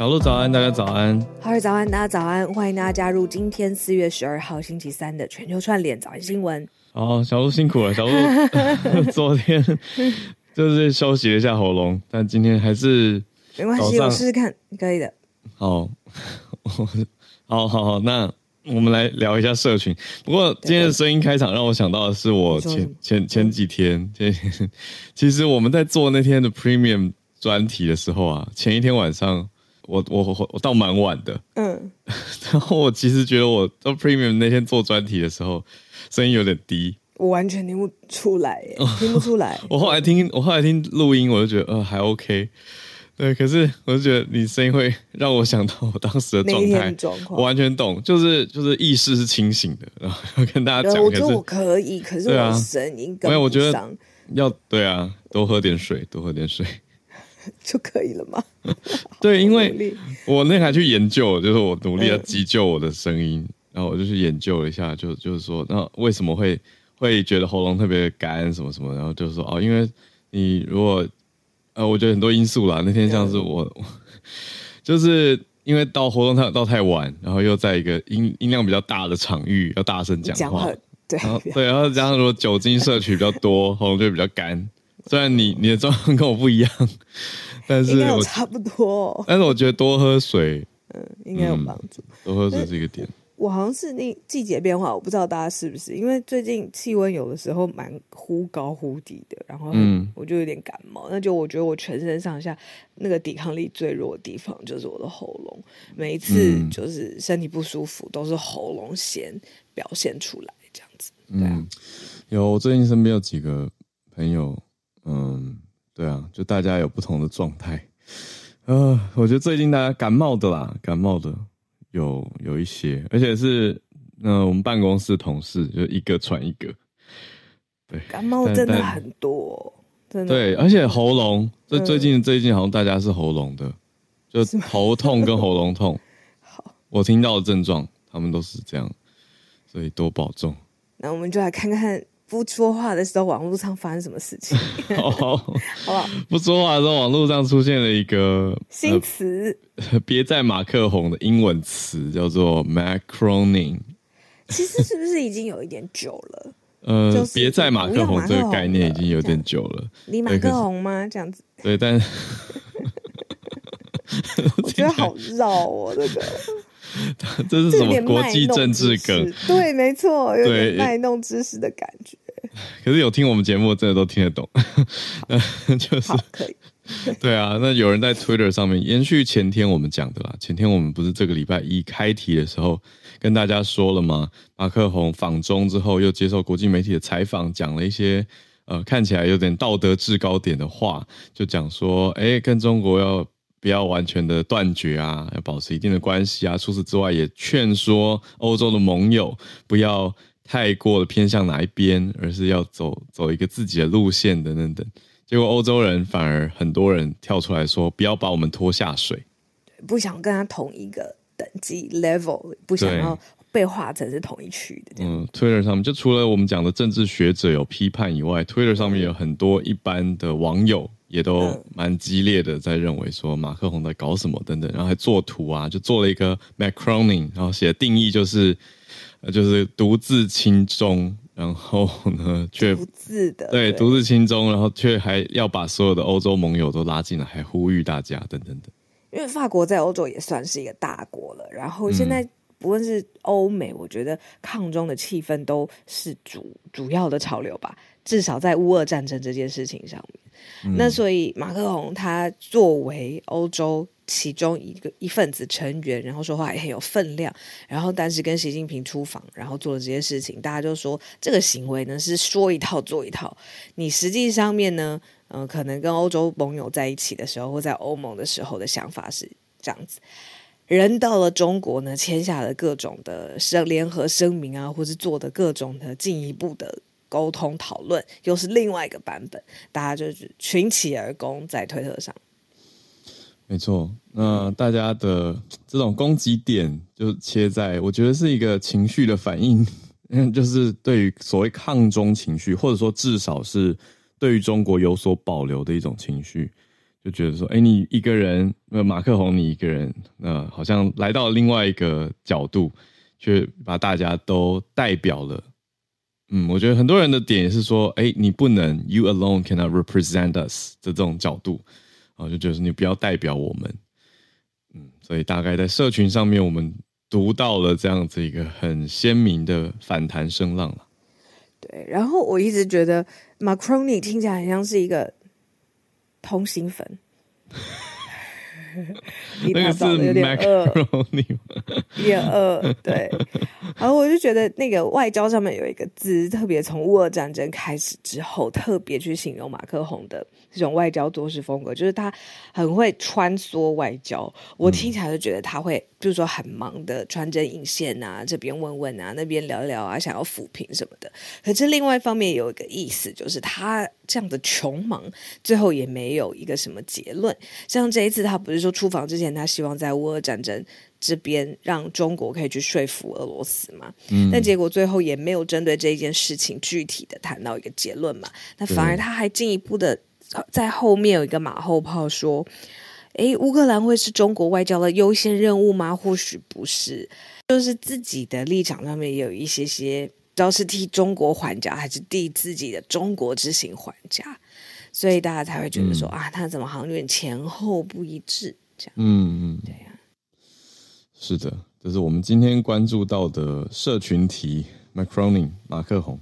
小鹿早安，大家早安。哈尔早安，大家早安。欢迎大家加入今天四月十二号星期三的全球串联早安新闻。哦，小鹿辛苦了，小鹿 昨天就是休息了一下喉咙，但今天还是没关系，我试试看，可以的。好，好好好，那我们来聊一下社群。不过今天的声音开场让我想到的是我前前前几天，前几天其实我们在做那天的 Premium 专题的时候啊，前一天晚上。我我我我到蛮晚的，嗯，然后我其实觉得我到 Premium 那天做专题的时候，声音有点低，我完全听不出来，听不出来。我后来听我后来听录音，我就觉得呃还 OK，对，可是我就觉得你声音会让我想到我当时的状态，我完全懂，就是就是意识是清醒的，然后跟大家讲，我觉得我可以，可是我声音跟不上，没有，我觉得要对啊，多喝点水，多喝点水。就可以了吗？对，因为我那还去研究，就是我努力要急救我的声音，嗯、然后我就去研究了一下，就就是说，那为什么会会觉得喉咙特别干，什么什么，然后就是说，哦，因为你如果呃，我觉得很多因素啦。那天像是我，嗯、就是因为到活动太到太晚，然后又在一个音音量比较大的场域，要大声讲话，对然后对，然后加上如果酒精摄取比较多，喉咙就会比较干。虽然你你的状况跟我不一样，但是我差不多。但是我觉得多喝水，嗯，应该有帮助、嗯。多喝水是一个点。我好像是那季节变化，我不知道大家是不是，因为最近气温有的时候蛮忽高忽低的，然后我就有点感冒。嗯、那就我觉得我全身上下那个抵抗力最弱的地方就是我的喉咙，每一次就是身体不舒服都是喉咙先表现出来这样子。对啊、嗯，有我最近身边有几个朋友。嗯，对啊，就大家有不同的状态。呃，我觉得最近大家感冒的啦，感冒的有有一些，而且是嗯、呃，我们办公室同事就一个传一个。对，感冒真的很多，真的。对，而且喉咙，最最近最近好像大家是喉咙的，就头痛跟喉咙痛。好，我听到的症状，他们都是这样，所以多保重。那我们就来看看。不说话的时候，网络上发生什么事情？好，好不好？不说话的时候，网络上出现了一个新词，呃，别在马克红的英文词叫做 Macroning。其实是不是已经有一点久了？呃，别在马克宏这个概念已经有点久了。你马克宏吗？这样子？对，但 我觉得好绕哦，这个。这是什么国际政治梗？对，没错，有点卖弄知识的感觉。可是有听我们节目，真的都听得懂。就是可以。对啊，那有人在 Twitter 上面延续前天我们讲的啦。前天我们不是这个礼拜一开题的时候跟大家说了吗？马克宏访中之后又接受国际媒体的采访，讲了一些呃看起来有点道德制高点的话，就讲说，哎，跟中国要。不要完全的断绝啊，要保持一定的关系啊。除此之外，也劝说欧洲的盟友不要太过的偏向哪一边，而是要走走一个自己的路线等等等。结果欧洲人反而很多人跳出来说，不要把我们拖下水，不想跟他同一个等级 level，不想要被划成是同一区的。嗯，Twitter 上面就除了我们讲的政治学者有批判以外，Twitter 上面有很多一般的网友。也都蛮激烈的，在认为说马克宏在搞什么等等，然后还做图啊，就做了一个 Macroning，然后写的定义就是，呃，就是独自轻中，然后呢 却独自的对独自轻中，然后却还要把所有的欧洲盟友都拉进来，还呼吁大家等等等。因为法国在欧洲也算是一个大国了，然后现在不论是欧美，我觉得抗中的气氛都是主主要的潮流吧，至少在乌俄战争这件事情上面。嗯、那所以马克宏他作为欧洲其中一个一份子成员，然后说话也很有分量，然后但是跟习近平出访，然后做了这些事情，大家就说这个行为呢是说一套做一套。你实际上面呢，嗯、呃，可能跟欧洲盟友在一起的时候，或在欧盟的时候的想法是这样子。人到了中国呢，签下了各种的声联合声明啊，或是做的各种的进一步的。沟通讨论又是另外一个版本，大家就群起而攻在推特上。没错，那大家的这种攻击点就切在，我觉得是一个情绪的反应，就是对于所谓抗中情绪，或者说至少是对于中国有所保留的一种情绪。就觉得说，哎，你一个人，那马克宏你一个人，那好像来到另外一个角度，却把大家都代表了。嗯，我觉得很多人的点也是说，哎，你不能，you alone cannot represent us 的这种角度，啊，就觉得你不要代表我们。嗯，所以大概在社群上面，我们读到了这样子一个很鲜明的反弹声浪了。对，然后我一直觉得 Macronie 听起来很像是一个通心粉。那个是有点饿，有点饿。对，然后我就觉得那个外交上面有一个字，特别从乌俄战争开始之后，特别去形容马克宏的这种外交做事风格，就是他很会穿梭外交。我听起来就觉得他会，比如说很忙的穿针引线啊，这边问问啊，那边聊聊啊，想要抚平什么的。可是另外一方面有一个意思，就是他这样的穷忙，最后也没有一个什么结论。像这一次，他不是。说出访之前，他希望在乌俄战争这边让中国可以去说服俄罗斯嘛？嗯，但结果最后也没有针对这件事情具体的谈到一个结论嘛？那反而他还进一步的在后面有一个马后炮说：“诶，乌克兰会是中国外交的优先任务吗？或许不是，就是自己的立场上面也有一些些，不知道是替中国还价，还是替自己的中国之行还价。”所以大家才会觉得说、嗯、啊，他怎么好像有点前后不一致这样？嗯嗯，对呀、啊，是的，这是我们今天关注到的社群题，Macronie 马克宏。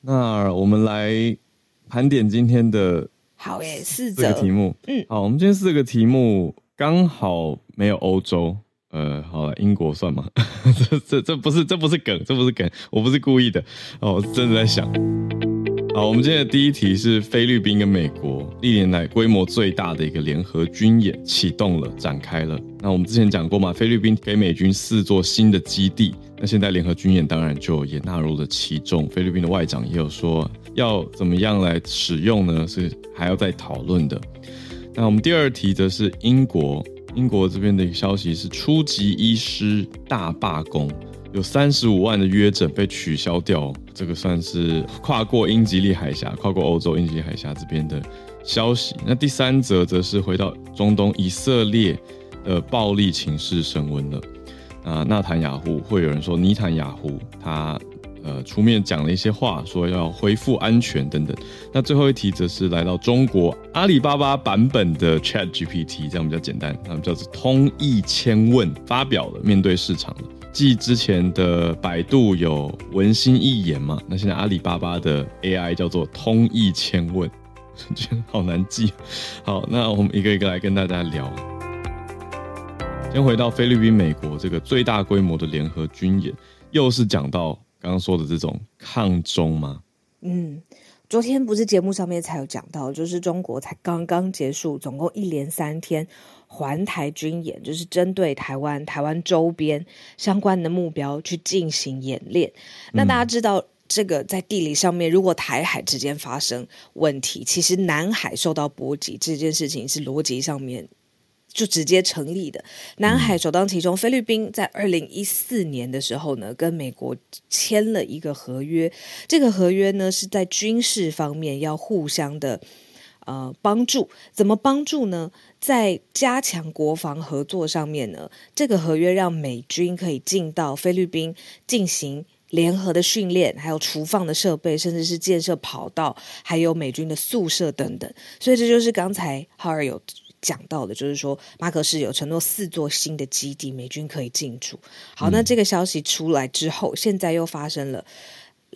那我们来盘点今天的好诶，四个题目。嗯，好，我们今天四个题目刚好没有欧洲，呃，好了，英国算吗？这这这不是这不是梗，这不是梗，我不是故意的哦，我真的在想。好，我们今天的第一题是菲律宾跟美国历年来规模最大的一个联合军演启动了，展开了。那我们之前讲过嘛，菲律宾给美军四座新的基地，那现在联合军演当然就也纳入了其中。菲律宾的外长也有说要怎么样来使用呢？是还要再讨论的。那我们第二题则是英国，英国这边的一个消息是初级医师大罢工。有三十五万的约诊被取消掉，这个算是跨过英吉利海峡、跨过欧洲英吉利海峡这边的消息。那第三则则是回到中东，以色列的暴力情势升温了。啊，纳坦雅胡会有人说，尼坦雅胡他呃出面讲了一些话，说要恢复安全等等。那最后一题则是来到中国，阿里巴巴版本的 Chat GPT，这样比较简单，他们叫做通义千问发表了，面对市场继之前的百度有文心一言嘛，那现在阿里巴巴的 AI 叫做通义千问，觉得好难记。好，那我们一个一个来跟大家聊。先回到菲律宾、美国这个最大规模的联合军演，又是讲到刚刚说的这种抗中吗？嗯。昨天不是节目上面才有讲到，就是中国才刚刚结束，总共一连三天环台军演，就是针对台湾、台湾周边相关的目标去进行演练。那大家知道，这个在地理上面，如果台海之间发生问题，其实南海受到波及，这件事情是逻辑上面。就直接成立的，南海首当其冲。菲律宾在二零一四年的时候呢，跟美国签了一个合约。这个合约呢，是在军事方面要互相的呃帮助。怎么帮助呢？在加强国防合作上面呢，这个合约让美军可以进到菲律宾进行联合的训练，还有厨放的设备，甚至是建设跑道，还有美军的宿舍等等。所以这就是刚才浩尔有。讲到的，就是说马可仕有承诺四座新的基地，美军可以进驻。好，那这个消息出来之后，现在又发生了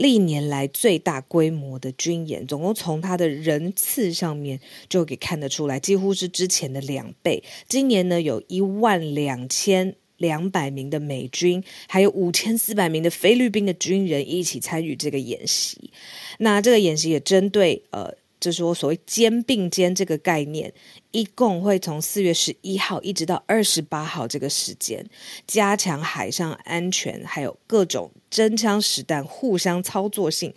历年来最大规模的军演，总共从它的人次上面就给看得出来，几乎是之前的两倍。今年呢，有一万两千两百名的美军，还有五千四百名的菲律宾的军人一起参与这个演习。那这个演习也针对呃。就是说，所谓“肩并肩”这个概念，一共会从四月十一号一直到二十八号这个时间，加强海上安全，还有各种真枪实弹、互相操作性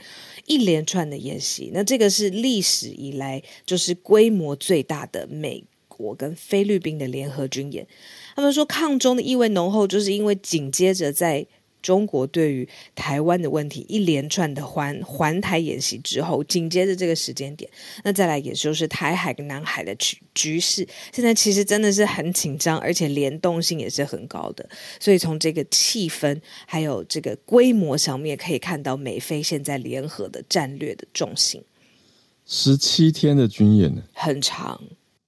一连串的演习。那这个是历史以来就是规模最大的美国跟菲律宾的联合军演。他们说抗中的意味浓厚，就是因为紧接着在中国对于台湾的问题一连串的环环台演习之后，紧接着这个时间点，那再来也就是台海跟南海的局局势，现在其实真的是很紧张，而且联动性也是很高的。所以从这个气氛还有这个规模上面，可以看到美菲现在联合的战略的重心。十七天的军演呢，很长。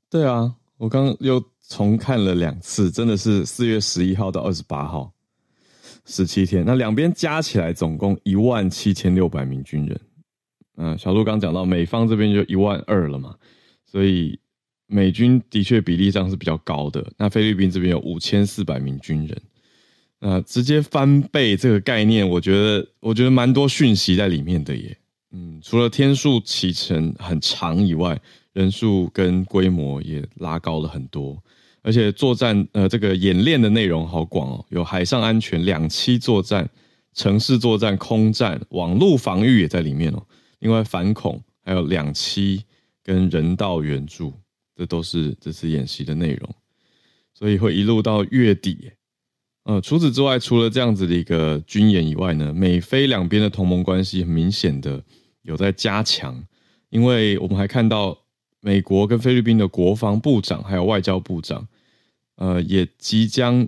对啊，我刚刚又重看了两次，真的是四月十一号到二十八号，十七天。那两边加起来总共一万七千六百名军人。嗯、小鹿刚讲到美方这边就一万二了嘛，所以美军的确比例上是比较高的。那菲律宾这边有五千四百名军人，那、直接翻倍这个概念，我觉得我觉得蛮多讯息在里面的耶。嗯，除了天数启程很长以外，人数跟规模也拉高了很多，而且作战呃这个演练的内容好广哦，有海上安全、两栖作战、城市作战、空战、网络防御也在里面哦。另外反恐还有两栖跟人道援助，这都是这次演习的内容，所以会一路到月底。呃，除此之外，除了这样子的一个军演以外呢，美菲两边的同盟关系很明显的有在加强，因为我们还看到美国跟菲律宾的国防部长还有外交部长，呃，也即将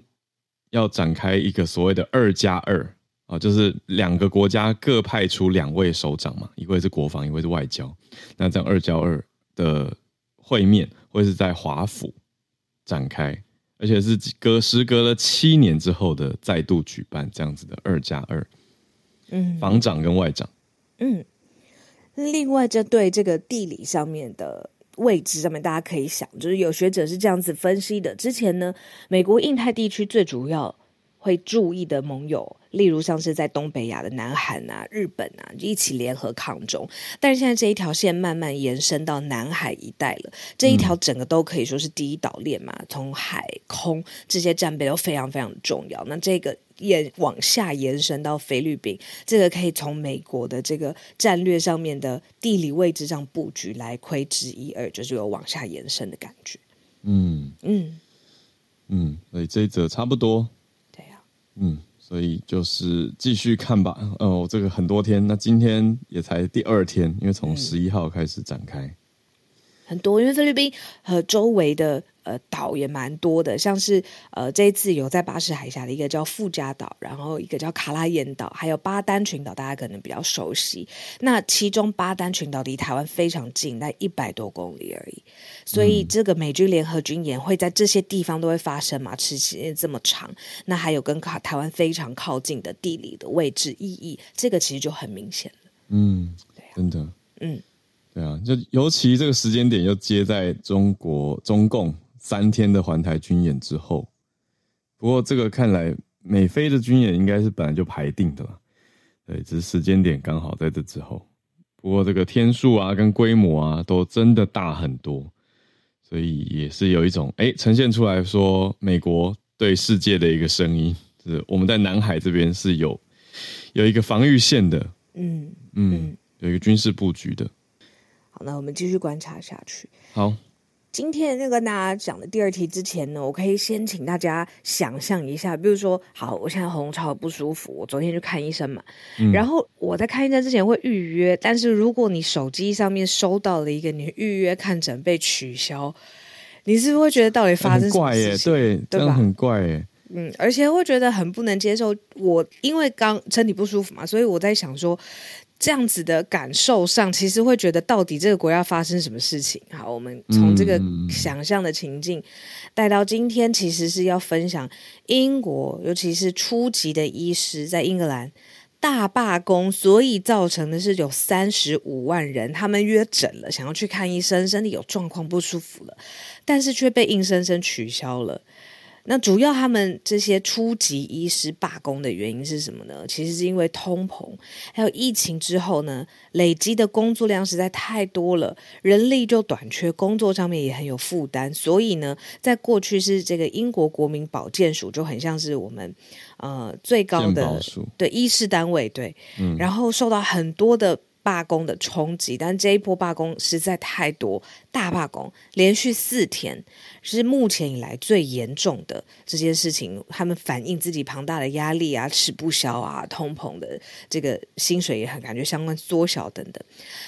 要展开一个所谓的二加二啊，就是两个国家各派出两位首长嘛，一位是国防，一位是外交，那这样二加二的会面会是在华府展开。而且是隔时隔了七年之后的再度举办这样子的二加二，嗯，防长跟外长，嗯，另外这对这个地理上面的位置上面，大家可以想，就是有学者是这样子分析的：之前呢，美国印太地区最主要会注意的盟友。例如像是在东北亚的南韩啊、日本啊，一起联合抗中。但是现在这一条线慢慢延伸到南海一带了，这一条整个都可以说是第一岛链嘛，从海空这些战备都非常非常重要。那这个也往下延伸到菲律宾，这个可以从美国的这个战略上面的地理位置上布局来窥之一二，就是有往下延伸的感觉。嗯嗯嗯，所以这一则差不多。嗯。所以就是继续看吧。哦，这个很多天，那今天也才第二天，因为从十一号开始展开。嗯，很多，因为菲律宾和周围的。呃，岛也蛮多的，像是呃，这一次有在巴士海峡的一个叫富加岛，然后一个叫卡拉延岛，还有巴丹群岛，大家可能比较熟悉。那其中巴丹群岛离台湾非常近，在一百多公里而已。所以这个美军联合军演会在这些地方都会发生嘛？时间这么长，那还有跟卡台湾非常靠近的地理的位置意义，这个其实就很明显了。嗯，对啊，真的，嗯，对啊，就尤其这个时间点又接在中国中共。三天的环台军演之后，不过这个看来美菲的军演应该是本来就排定的了，对，只是时间点刚好在这之后。不过这个天数啊跟规模啊都真的大很多，所以也是有一种哎呈现出来说美国对世界的一个声音，就是我们在南海这边是有有一个防御线的，嗯嗯，有一个军事布局的。好，那我们继续观察下去。好。今天那个跟大家讲的第二题之前呢，我可以先请大家想象一下，比如说，好，我现在喉咙超不舒服，我昨天去看医生嘛，嗯、然后我在看医生之前会预约，但是如果你手机上面收到了一个你预约看诊被取消，你是不是会觉得到底发生什么事情？怪耶，对，对吧？很怪耶，嗯，而且会觉得很不能接受。我因为刚身体不舒服嘛，所以我在想说。这样子的感受上，其实会觉得到底这个国家发生什么事情？好，我们从这个想象的情境带到今天，其实是要分享英国，尤其是初级的医师在英格兰大罢工，所以造成的是有三十五万人他们约诊了，想要去看医生，身体有状况不舒服了，但是却被硬生生取消了。那主要他们这些初级医师罢工的原因是什么呢？其实是因为通膨，还有疫情之后呢，累积的工作量实在太多了，人力就短缺，工作上面也很有负担。所以呢，在过去是这个英国国民保健署就很像是我们呃最高的对医师单位对，嗯，然后受到很多的。罢工的冲击，但这一波罢工实在太多，大罢工连续四天是目前以来最严重的这件事情。他们反映自己庞大的压力啊，吃不消啊，通膨的这个薪水也很感觉相关缩小等等，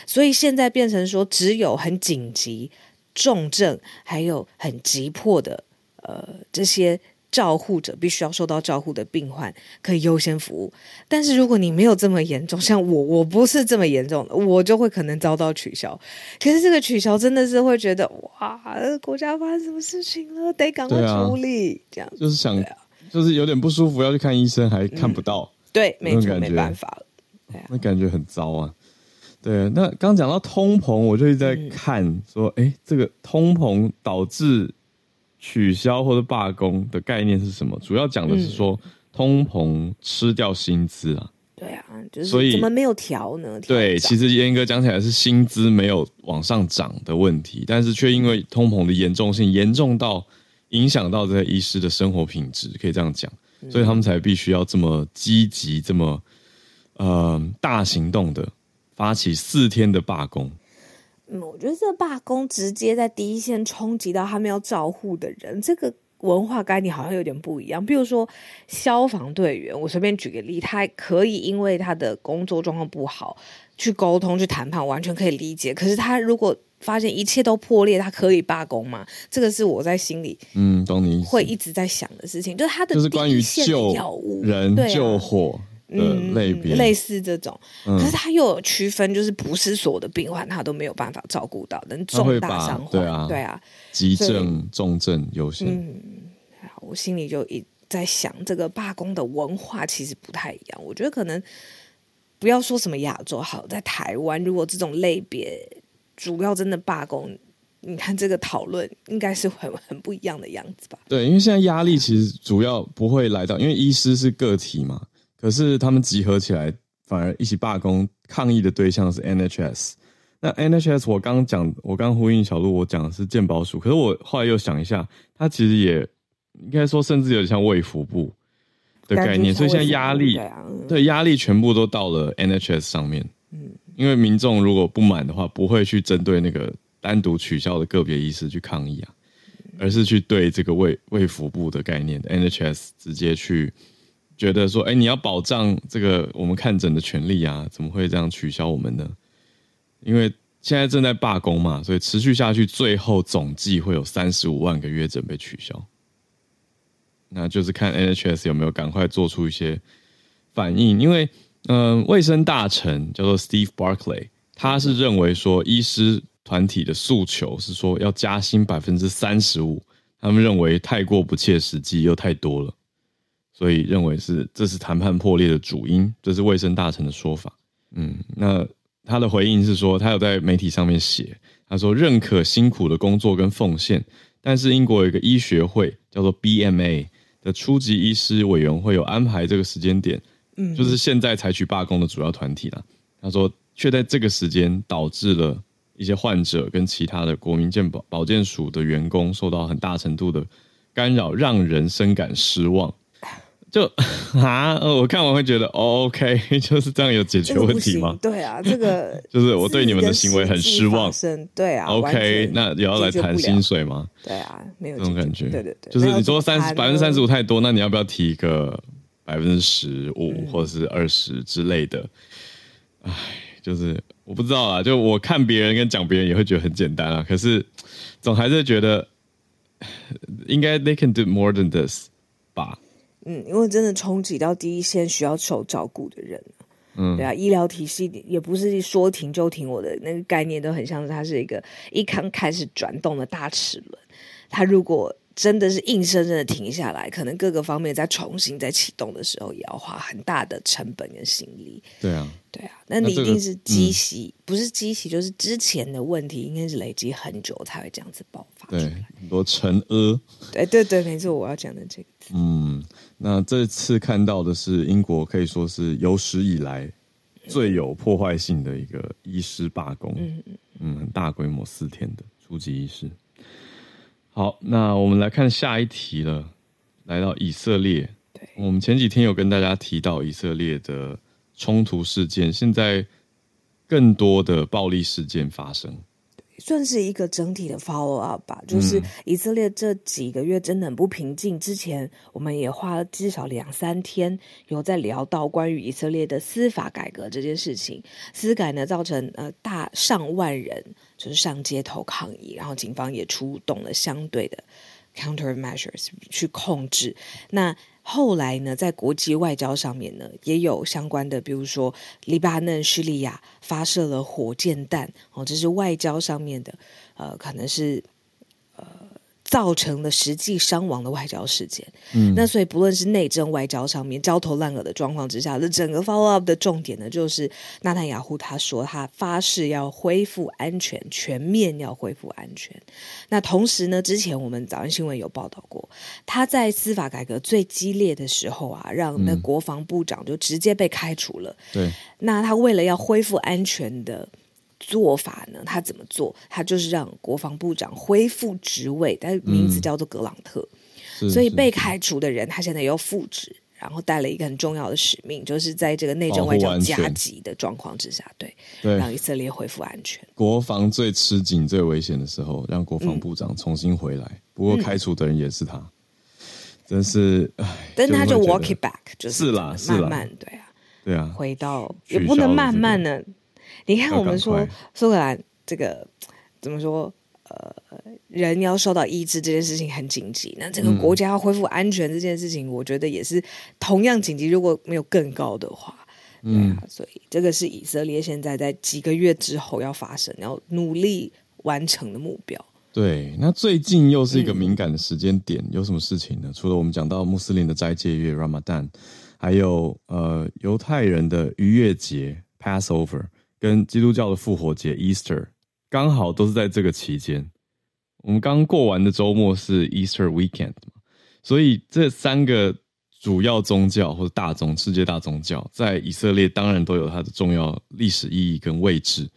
所以现在变成说只有很紧急、重症还有很急迫的呃这些。照护者必须要受到照护的病患可以优先服务，但是如果你没有这么严重，像我，我不是这么严重的，我就会可能遭到取消。可是这个取消真的是会觉得哇，国家发生什么事情了，得赶快处理，啊、这样就是想，啊、就是有点不舒服要去看医生，还看不到，嗯、对，没错，没办法了，啊，那感觉很糟啊。对，那刚讲到通膨，我就一直在看说，哎、嗯，这个通膨导致。取消或者罢工的概念是什么？主要讲的是说，通膨吃掉薪资啊。对啊，就是所以怎么没有调呢？对，其实严格讲起来是薪资没有往上涨的问题，但是却因为通膨的严重性严重到影响到这些医师的生活品质，可以这样讲，所以他们才必须要这么积极、这么呃大行动的发起四天的罢工。嗯，我觉得这罢工直接在第一线冲击到他们要照护的人，这个文化概念好像有点不一样。比如说消防队员，我随便举个例，他可以因为他的工作状况不好去沟通、去谈判，完全可以理解。可是他如果发现一切都破裂，他可以罢工吗？这个是我在心里嗯，懂你会一直在想的事情，就是他的就是关于救人、救火。嗯，类别类似这种，嗯、可是他又有区分，就是不是所有的病患他都没有办法照顾到，能重大伤患，对啊，对啊，急症、重症优先。嗯，我心里就一在想，这个罢工的文化其实不太一样。我觉得可能不要说什么亚洲好，在台湾，如果这种类别主要真的罢工，你看这个讨论应该是很很不一样的样子吧？对，因为现在压力其实主要不会来到，因为医师是个体嘛。可是他们集合起来，反而一起罢工抗议的对象是 NHS。那 NHS 我刚讲，我刚呼应小路，我讲的是健保署。可是我后来又想一下，它其实也应该说，甚至有点像卫福部的概念。所以现在压力，对压力全部都到了 NHS 上面。嗯，因为民众如果不满的话，不会去针对那个单独取消的个别医师去抗议啊，而是去对这个卫卫福部的概念 NHS 直接去。觉得说，哎，你要保障这个我们看诊的权利啊，怎么会这样取消我们呢？因为现在正在罢工嘛，所以持续下去，最后总计会有三十五万个月诊被取消。那就是看 NHS 有没有赶快做出一些反应。因为，嗯、卫生大臣叫做 Steve Barclay，他是认为说，医师团体的诉求是说要加薪百分之三十五，他们认为太过不切实际，又太多了。所以认为是这是谈判破裂的主因，这是卫生大臣的说法。嗯，那他的回应是说，他有在媒体上面写，他说认可辛苦的工作跟奉献，但是英国有一个医学会叫做 BMA 的初级医师委员会有安排这个时间点，嗯，就是现在采取罢工的主要团体啦。他说，却在这个时间导致了一些患者跟其他的国民健保保健署的员工受到很大程度的干扰，让人深感失望。就 啊，我看完会觉得，哦，OK，就是这样有解决问题吗？对啊，这个 就是我对你们的行为很失望。对啊，OK，那也要来谈薪水吗？对啊，没有这种感觉。对对对，就是你说三十百分之三十五太多，那你要不要提一个百分之十五或者是二十之类的？哎，就是我不知道啊，就我看别人跟讲别人也会觉得很简单啊，可是总还是觉得应该 they can do more than this 吧。嗯，因为真的冲击到第一线需要受照顾的人，嗯，对啊，医疗体系也不是说停就停，我的那个概念都很像是它是一个一刚开始转动的大齿轮，它如果真的是硬生生的停下来，可能各个方面在重新再启动的时候，也要花很大的成本跟心力。对啊，对啊，那你一定是积习，这个嗯、不是积习，就是之前的问题应该是累积很久才会这样子爆发出来。对，很多沉阿。对对对，没错，我要讲的这个字。嗯。那这次看到的是英国可以说是有史以来最有破坏性的一个医师罢工，嗯嗯，很大规模四天的初级医师。好，那我们来看下一题了，来到以色列。对，我们前几天有跟大家提到以色列的冲突事件，现在更多的暴力事件发生。算是一个整体的 follow up 吧，就是以色列这几个月真的很不平静。之前我们也花了至少两三天有在聊到关于以色列的司法改革这件事情。司改呢，造成呃大上万人就是上街头抗议，然后警方也出动了相对的 counter measures 去控制。那后来呢，在国际外交上面呢，也有相关的，比如说，黎巴嫩、叙利亚发射了火箭弹，哦，这是外交上面的，呃，可能是。呃造成了实际伤亡的外交事件，嗯，那所以不论是内政外交上面焦头烂额的状况之下，这整个 follow up 的重点呢，就是纳坦雅胡他说他发誓要恢复安全，全面要恢复安全。那同时呢，之前我们早上新闻有报道过，他在司法改革最激烈的时候啊，让那国防部长就直接被开除了。对，那他为了要恢复安全的。做法呢？他怎么做？他就是让国防部长恢复职位，但名字叫做格朗特。嗯、所以被开除的人，他现在又复职，然后带了一个很重要的使命，就是在这个内政外交加急的状况之下，对，对，让以色列恢复安全。国防最吃紧、最危险的时候，让国防部长重新回来。嗯、不过开除的人也是他，嗯、真是唉。但他就 walk it back，就是啦，慢慢对啊，对啊，回到也不能慢慢呢。你看，我们说苏格兰这个怎么说？呃，人要受到医治这件事情很紧急，那整个国家要恢复安全这件事情，我觉得也是同样紧急。如果没有更高的话，嗯，所以这个是以色列现在在几个月之后要发生、要努力完成的目标。对，那最近又是一个敏感的时间点，有什么事情呢？除了我们讲到穆斯林的斋戒月 Ramadan，还有呃犹太人的逾越节 Passover。跟基督教的复活节 Easter 刚好都是在这个期间，我们刚过完的周末是 Easter Weekend，所以这三个主要宗教或者大宗世界大宗教在以色列当然都有它的重要历史意义跟位置，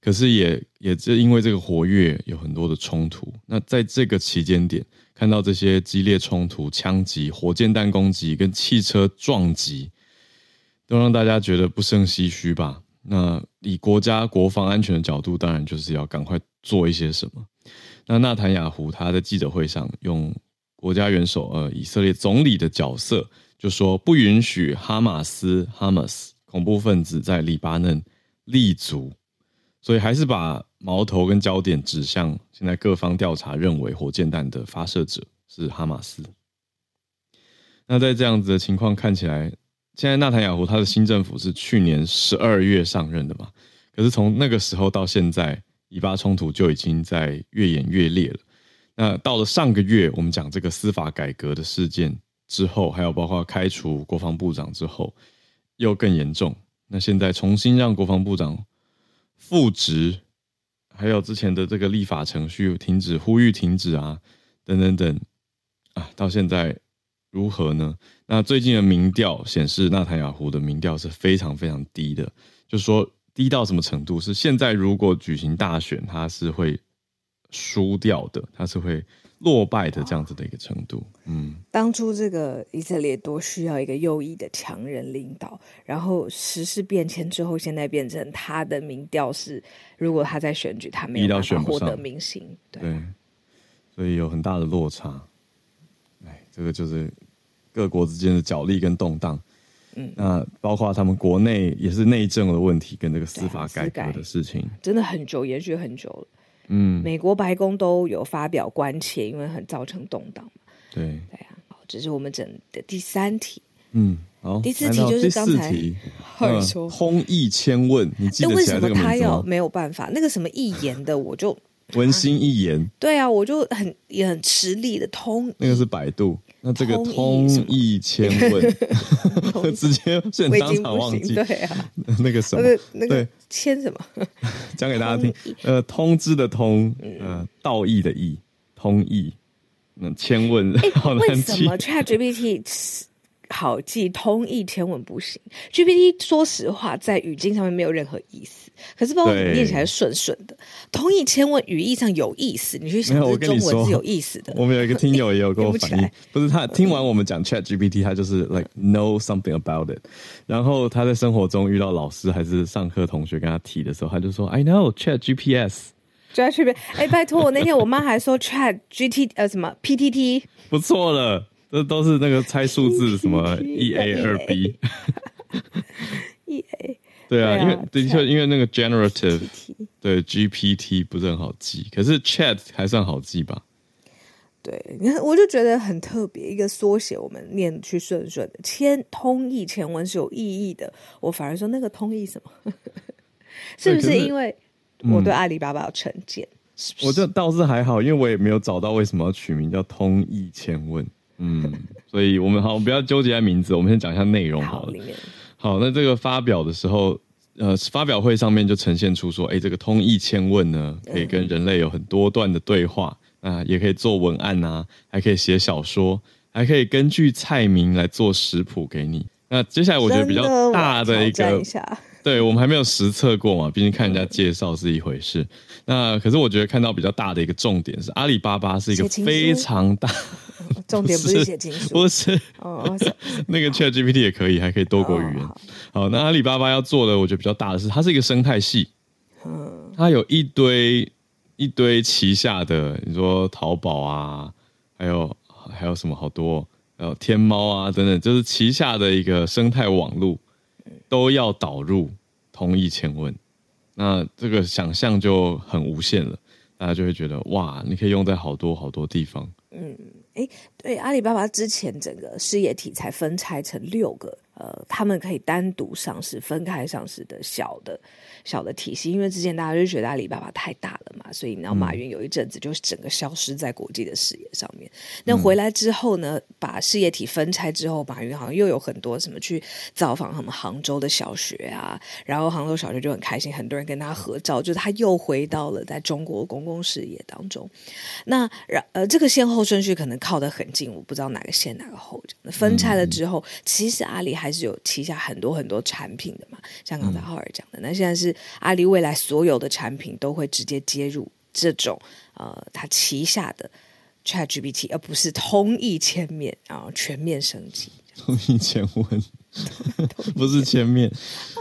可是也也正因为这个活跃有很多的冲突，那在这个期间点看到这些激烈冲突、枪击、火箭弹攻击跟汽车撞击，都让大家觉得不胜唏嘘吧。那以国家国防安全的角度，当然就是要赶快做一些什么。那纳坦雅胡他在记者会上用国家元首呃以色列总理的角色，就说不允许哈马斯哈马斯恐怖分子在黎巴嫩立足，所以还是把矛头跟焦点指向现在各方调查认为火箭弹的发射者是哈马斯。那在这样子的情况看起来。现在纳坦雅胡他的新政府是去年十二月上任的嘛？可是从那个时候到现在，以巴冲突就已经在越演越烈了。那到了上个月，我们讲这个司法改革的事件之后，还有包括开除国防部长之后，又更严重。那现在重新让国防部长复职，还有之前的这个立法程序停止，呼吁停止啊，等等等啊，到现在。如何呢？那最近的民调显示，纳坦雅胡的民调是非常非常低的，就是说低到什么程度？是现在如果举行大选，他是会输掉的，他是会落败的这样子的一个程度。嗯，当初这个以色列多需要一个右翼的强人领导，然后时事变迁之后，现在变成他的民调是，如果他在选举，他没有办法获得民心，对，所以有很大的落差。这个就是各国之间的角力跟动荡，嗯，那包括他们国内也是内政的问题，跟这个司法改革的事情，真的很久，延续很久了。嗯，美国白宫都有发表关切，因为很造成动荡嘛。对，对啊，好，这是我们整的第三题。嗯，好，第四题就是刚才 说通译千问，你记得为什么他要没有办法？那个什么一言的，我就 文心一言。对啊，我就很也很吃力的通。那个是百度。那这个通义千问，直接现当场忘记。对啊，那个什么，那个千什么，讲给大家听。呃，通知的通，呃，道义的义，通义。那千问，好难记。为什么 ChatGPT 好记，通义千问不行。GPT 说实话，在语境上面没有任何意思，可是包括你念起来顺顺的。同义千问语义上有意思，你去想，这中文是有意思的。我们有一个听友也有跟我反映，不是他听完我们讲 Chat GPT，他就是 like know something about it。然后他在生活中遇到老师还是上课同学跟他提的时候，他就说 I know Chat 在区别，哎，拜托我那天我妈还说 Chat GT 呃什么 PTT 不错了。这都是那个猜数字，什么一 A 二 B，一 A 对啊，因为的确因为那个 generative 对 GPT 不是很好记，可是 Chat 还算好记吧？对，你 看我就觉得很特别，一个缩写我们念去顺顺的，千通义千文是有意义的，我反而说那个通义什么？是不是因为我对阿里巴巴有成见？嗯、是不是？我这倒是还好，因为我也没有找到为什么要取名叫通义千问。嗯，所以我们好，我们不要纠结在名字，我们先讲一下内容好了。好，好，那这个发表的时候，呃，发表会上面就呈现出说，哎，这个通义千问呢，可以跟人类有很多段的对话，啊、呃，也可以做文案啊，还可以写小说，还可以根据菜名来做食谱给你。那接下来我觉得比较大的一个，一对我们还没有实测过嘛，毕竟看人家介绍是一回事。那可是我觉得看到比较大的一个重点是，阿里巴巴是一个非常大。重点不是写情书，不是哦，那个 Chat GPT 也可以，还可以多国语言。哦、好，好，那阿里巴巴要做的，我觉得比较大的是，它是一个生态系，嗯，它有一堆一堆旗下的，你说淘宝啊，还有还有什么好多，还有天猫啊等等，就是旗下的一个生态网络，都要导入通义千问，那这个想象就很无限了，大家就会觉得哇，你可以用在好多好多地方，嗯。哎，对，阿里巴巴之前整个事业体才分拆成六个，呃，他们可以单独上市、分开上市的小的。小的体系，因为之前大家就觉得阿里巴巴太大了嘛，所以你知道马云有一阵子就是整个消失在国际的视野上面。那回来之后呢，把事业体分拆之后，马云好像又有很多什么去造访什么杭州的小学啊，然后杭州小学就很开心，很多人跟他合照，就是他又回到了在中国公共事业当中。那然呃，这个先后顺序可能靠得很近，我不知道哪个先哪个后。分拆了之后，其实阿里还是有旗下很多很多产品的嘛，像刚才浩尔讲的，那现在是。阿里未来所有的产品都会直接接入这种呃，它旗下的 ChatGPT，而不是通义千面，然后全面升级。通义千问，不是千面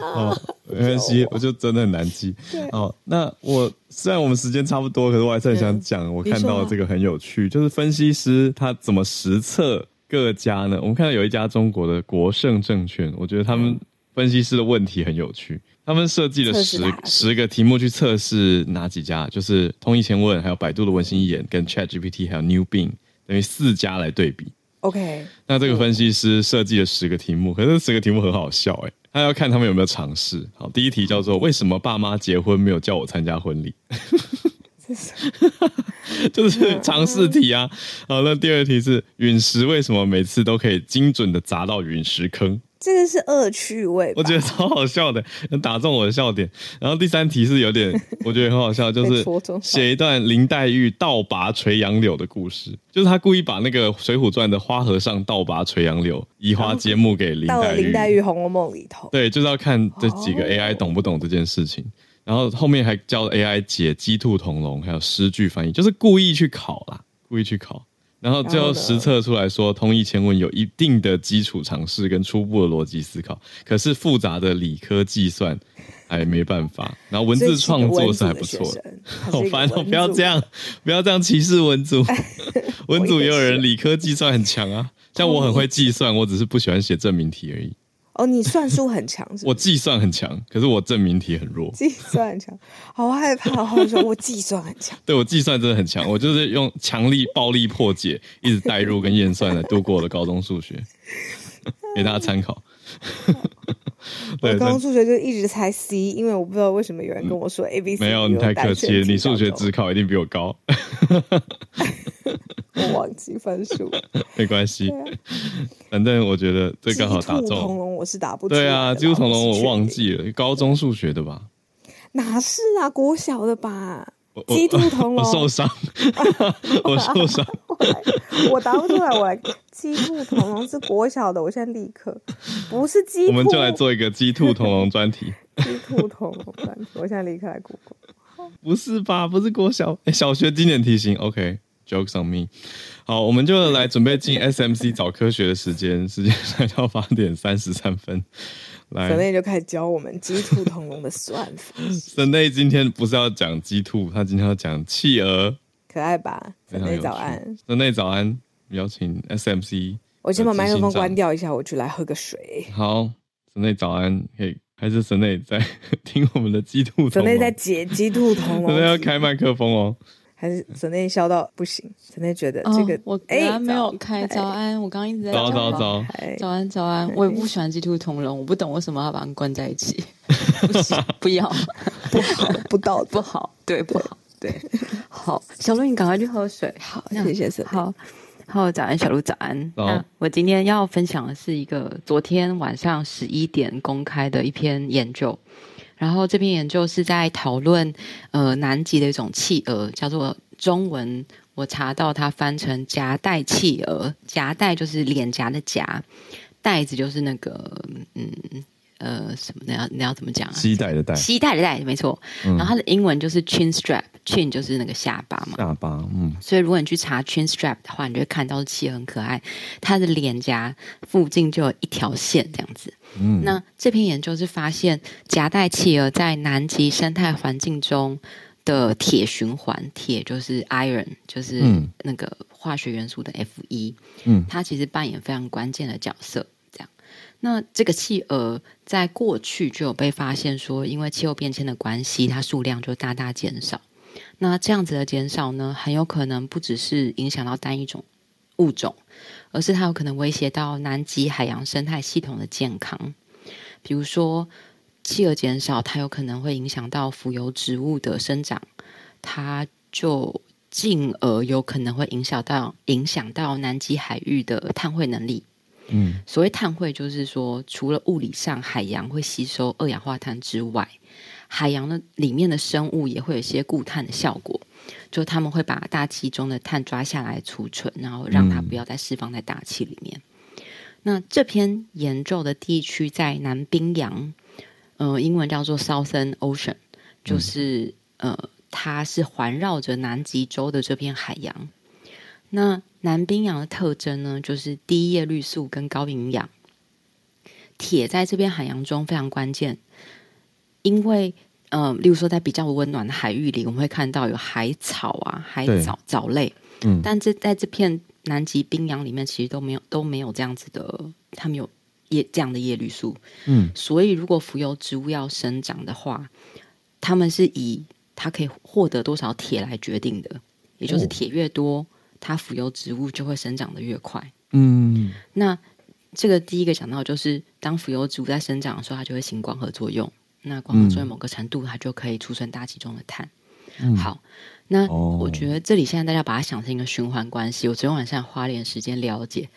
哦，没关系，我就真的很难记。哦，那我虽然我们时间差不多，可是我还是很想讲，我看到这个很有趣，就是分析师他怎么实测各家呢？我们看到有一家中国的国盛证券，我觉得他们分析师的问题很有趣。他们设计了十十个题目去测试哪几家，就是通义千问，还有百度的文心一言，跟 Chat GPT，还有 New Bing，等于四家来对比。OK，那这个分析师设计了十个题目，可是这十个题目很好笑诶，他要看他们有没有尝试。好，第一题叫做为什么爸妈结婚没有叫我参加婚礼？就是尝试题啊。好，那第二题是陨石为什么每次都可以精准的砸到陨石坑？这个是恶趣味，我觉得超好笑的，能打中我的笑点。然后第三题是有点，我觉得很好笑，就是写一段林黛玉倒拔垂杨柳的故事，就是他故意把那个《水浒传》的花和尚倒拔垂杨柳移花接木给林黛玉。到了林黛玉《红楼梦》里头，对，就是要看这几个 AI 懂不懂这件事情。然后后面还教 AI 解鸡兔同笼，还有诗句翻译，就是故意去考啦，故意去考。然后最后实测出来说，通义千问有一定的基础常识跟初步的逻辑思考，可是复杂的理科计算还没办法。然后文字创作是还不错的。好烦哦！不要这样，不要这样歧视文组。文组 也有人理科计算很强啊，像我很会计算，我只是不喜欢写证明题而已。哦，你算术很强是？我计算很强，可是我证明题很弱。计算很强，好害怕。好说我计算很强，对我计算真的很强，我就是用强力暴力破解，一直代入跟验算来度过我的高中数学，给大家参考。我高中数学就一直猜 C，因为我不知道为什么有人跟我说 A B C。没有，你太客气了，你数学只考一定比我高。我忘记分数，没关系，反正我觉得这刚好打中。我是打不出。对啊，鸡兔同笼我忘记了，高中数学的吧？哪是啊，国小的吧？鸡兔同笼，我受伤，我受伤。我答不出来。我来，鸡兔同笼是国小的，我现在立刻不是鸡兔，我们就来做一个鸡兔同笼专题。鸡兔同笼专题，我现在立刻来 Google。不是吧？不是国小，哎、欸，小学经典题型。OK，jokes、okay, on me。好，我们就来准备进 SMC 找科学的时间，时间来到八点三十三分。来，神内就开始教我们鸡兔同笼的算法。神内今天不是要讲鸡兔，他今天要讲企鹅，可爱吧？神内早安，神内早安，邀请 SMC。我先把麦克风关掉一下，我去来喝个水。好，神内早安，嘿，还是神内在 听我们的鸡兔神内在解鸡兔同笼，神内要开麦克风哦。还是整内笑到不行，整内觉得这个、哦、我刚刚没有开早安，我刚刚一直在早早早。早安早安，我也不喜欢鸡兔同笼，我不懂为什么要把它们关在一起，不行，不要，不好，不道 不好，对，不好，对，好，小鹿你赶快去喝水，好，谢谢神，好，好，早安，小鹿早安，那我今天要分享的是一个昨天晚上十一点公开的一篇研究。然后这篇研究是在讨论，呃，南极的一种企鹅，叫做中文我查到它翻成夹带企鹅，夹带就是脸颊的夹，带子就是那个，嗯。呃，什么？你要你要怎么讲啊？系带的带，系带的带，没错。然后它的英文就是 chin strap，chin 就是那个下巴嘛。下巴，嗯。所以如果你去查 chin strap 的话，你就会看到企鹅很可爱，它的脸颊附近就有一条线这样子。嗯。那这篇研究是发现夹带企鹅在南极生态环境中的铁循环，铁就是 iron，就是那个化学元素的 F 一。嗯。它其实扮演非常关键的角色。那这个企鹅在过去就有被发现说，因为气候变迁的关系，它数量就大大减少。那这样子的减少呢，很有可能不只是影响到单一种物种，而是它有可能威胁到南极海洋生态系统的健康。比如说，企鹅减少，它有可能会影响到浮游植物的生长，它就进而有可能会影响到影响到南极海域的碳汇能力。嗯，所谓碳汇就是说，除了物理上海洋会吸收二氧化碳之外，海洋的里面的生物也会有一些固碳的效果，就他们会把大气中的碳抓下来储存，然后让它不要再释放在大气里面。嗯、那这篇研究的地区在南冰洋，呃，英文叫做 Southern Ocean，就是、嗯、呃，它是环绕着南极洲的这片海洋。那南冰洋的特征呢，就是低叶绿素跟高营养。铁在这边海洋中非常关键，因为呃，例如说在比较温暖的海域里，我们会看到有海草啊、海藻藻类，嗯，但这在这片南极冰洋里面，其实都没有都没有这样子的，它们有叶这样的叶绿素，嗯，所以如果浮游植物要生长的话，他们是以它可以获得多少铁来决定的，也就是铁越多。哦它浮游植物就会生长的越快。嗯，那这个第一个讲到就是，当浮游植物在生长的时候，它就会行光合作用。那光合作用某个程度，它就可以储存大气中的碳。嗯、好，那我觉得这里现在大家把它想成一个循环关系。我昨天晚上花点时间了解。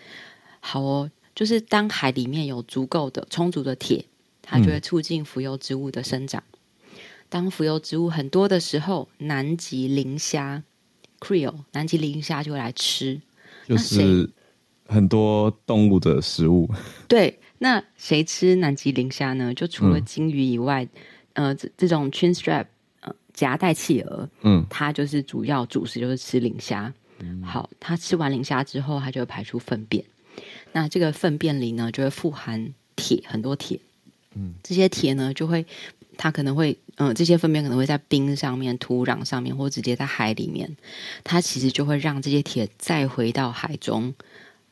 好哦，就是当海里面有足够的充足的铁，它就会促进浮游植物的生长。嗯、当浮游植物很多的时候，南极磷虾。Krill 南极磷虾就会来吃，就是很多动物的食物。对，那谁吃南极磷虾呢？就除了鲸鱼以外，嗯、呃，这这种 chin strap 呃夹带企鹅，嗯，它就是主要主食就是吃磷虾。嗯、好，它吃完磷虾之后，它就会排出粪便。那这个粪便里呢，就会富含铁，很多铁。嗯，这些铁呢，就会。它可能会，嗯，这些粪便可能会在冰上面、土壤上面，或直接在海里面。它其实就会让这些铁再回到海中，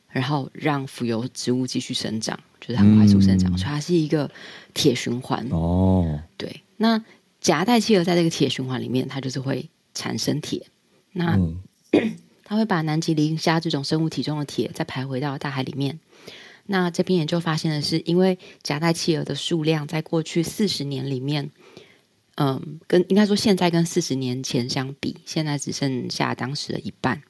然后让浮游植物继续生长，就是很快速生长。嗯、所以它是一个铁循环。哦，对。那夹带企鹅在这个铁循环里面，它就是会产生铁。那、嗯、它会把南极磷虾这种生物体中的铁再排回到大海里面。那这边研究发现的是，因为夹带企鹅的数量在过去四十年里面，嗯，跟应该说现在跟四十年前相比，现在只剩下当时的一半，嗯、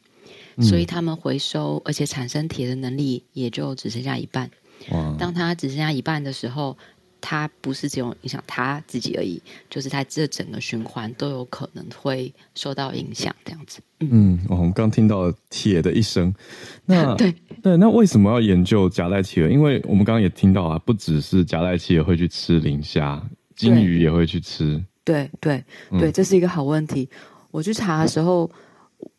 所以他们回收而且产生铁的能力也就只剩下一半。哇当它只剩下一半的时候，它不是只有影响它自己而已，就是它这整个循环都有可能会受到影响，这样子。嗯，我们刚听到了铁的一生，那对 对，那为什么要研究夹带企鹅？因为我们刚刚也听到啊，不只是夹带企鹅会去吃磷虾，金鱼也会去吃。对对对，这是一个好问题。我去查的时候，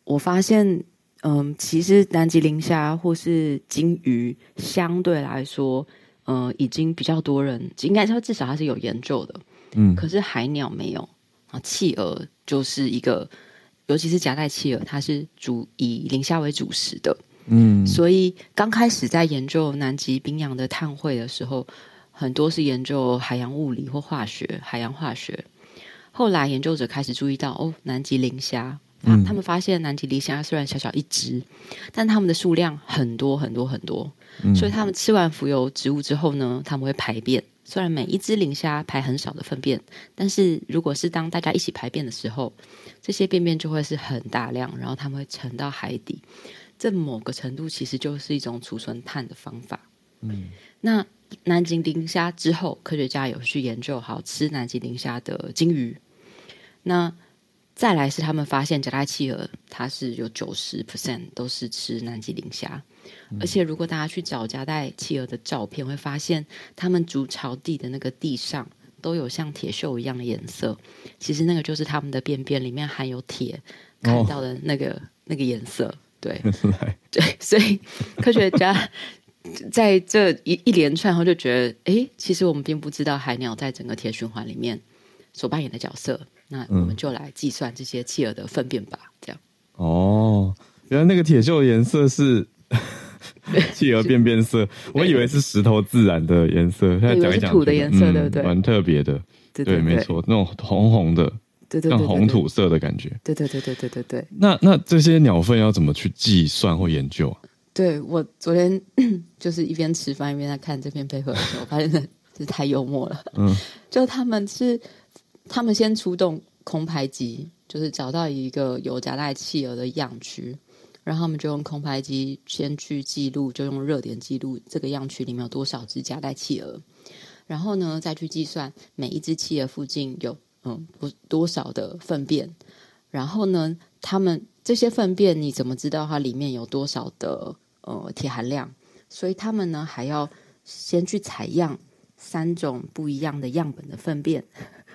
我发现，嗯，其实南极磷虾或是鲸鱼相对来说。呃，已经比较多人，应该说至少它是有研究的，嗯。可是海鸟没有啊，企鹅就是一个，尤其是夹带企鹅，它是主以磷虾为主食的，嗯。所以刚开始在研究南极冰洋的碳汇的时候，很多是研究海洋物理或化学、海洋化学。后来研究者开始注意到，哦，南极磷虾。嗯、他们发现南极磷虾虽然小小一只，但它们的数量很多很多很多，嗯，所以他们吃完浮游植物之后呢，他们会排便。虽然每一只磷虾排很少的粪便，但是如果是当大家一起排便的时候，这些便便就会是很大量，然后他们会沉到海底。这某个程度其实就是一种储存碳的方法。嗯，那南极磷虾之后，科学家有去研究好吃南极磷虾的鲸鱼。那再来是他们发现夹带企鹅，它是有九十 percent 都是吃南极磷虾，嗯，而且如果大家去找夹带企鹅的照片，会发现他们筑巢地的那个地上都有像铁锈一样的颜色，其实那个就是他们的便便里面含有铁看到的那个、哦、那个颜色。对，对，所以科学家 在这一一连串后就觉得，哎，其实我们并不知道海鸟在整个铁循环里面所扮演的角色。那我们就来计算这些企鹅的粪便吧，这样。哦，原来那个铁锈颜色是 企鹅便便色，我以为是石头自然的颜色。现在讲一讲，土的颜色，对不对？蛮特别的，对，对，没错，那种红红的，对对，像红土色的感觉。对对对对对对对。那那这些鸟粪要怎么去计算或研究啊？对，我昨天 就是一边吃饭一边在看这篇 paper 的时候，我发现这是太幽默了。嗯，就他们是。他们先出动空拍机，就是找到一个有夹带企鹅的样区，然后他们就用空拍机先去记录，就用热点记录这个样区里面有多少只夹带企鹅，然后呢再去计算每一只企鹅附近有嗯不多少的粪便，然后呢他们这些粪便你怎么知道它里面有多少的呃铁含量？所以他们呢还要先去采样三种不一样的样本的粪便。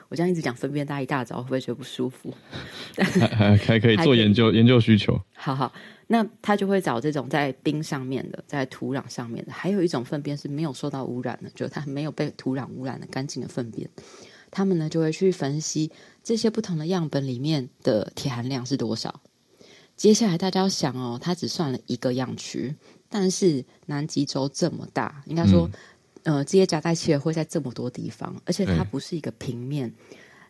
我这样一直讲粪便，大家一大早会不会觉得不舒服？还还可以做研究，研究需求。好好，那他就会找这种在冰上面的，在土壤上面的，还有一种粪便是没有受到污染的，就它没有被土壤污染的干净的粪便。他们呢就会去分析这些不同的样本里面的铁含量是多少。接下来大家要想哦，他只算了一个样区，但是南极洲这么大，应该说。嗯呃，这些夹带企鹅会在这么多地方，而且它不是一个平面。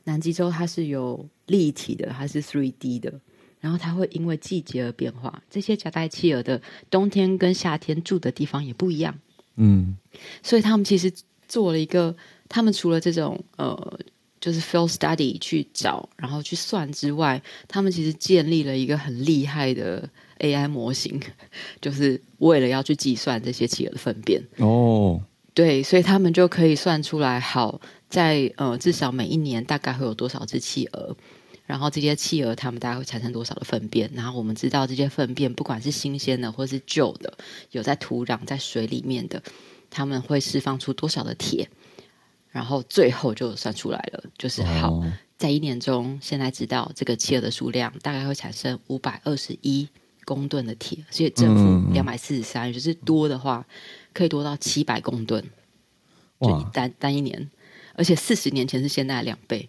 南极洲它是有立体的，它是 three D 的，然后它会因为季节而变化。这些夹带企鹅的冬天跟夏天住的地方也不一样。嗯，所以他们其实做了一个，他们除了这种呃，就是 field study 去找，然后去算之外，他们其实建立了一个很厉害的 AI 模型，就是为了要去计算这些企鹅的粪便。哦。对，所以他们就可以算出来，好，在呃，至少每一年大概会有多少只企鹅，然后这些企鹅它们大概会产生多少的粪便，然后我们知道这些粪便不管是新鲜的或是旧的，有在土壤、在水里面的，他们会释放出多少的铁，然后最后就算出来了，就是好，在一年中，现在知道这个企鹅的数量大概会产生五百二十一公吨的铁，所以正负两百四十三，就是多的话。可以多到七百公吨，就一单单一年，而且四十年前是现在的两倍。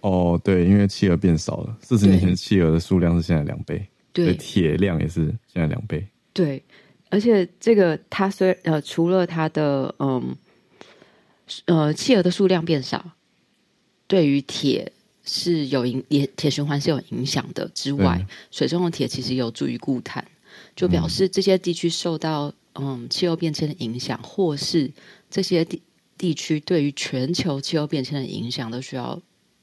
哦，对，因为企鹅变少了，四十年前企鹅的数量是现在两倍，对，铁量也是现在两倍。对，而且这个它虽呃，除了它的嗯呃企鹅的数量变少，对于铁是有影也铁循环是有影响的之外，水中的铁其实有助于固碳，就表示这些地区受到。嗯，气候变迁的影响，或是这些地地区对于全球气候变迁的影响，都需要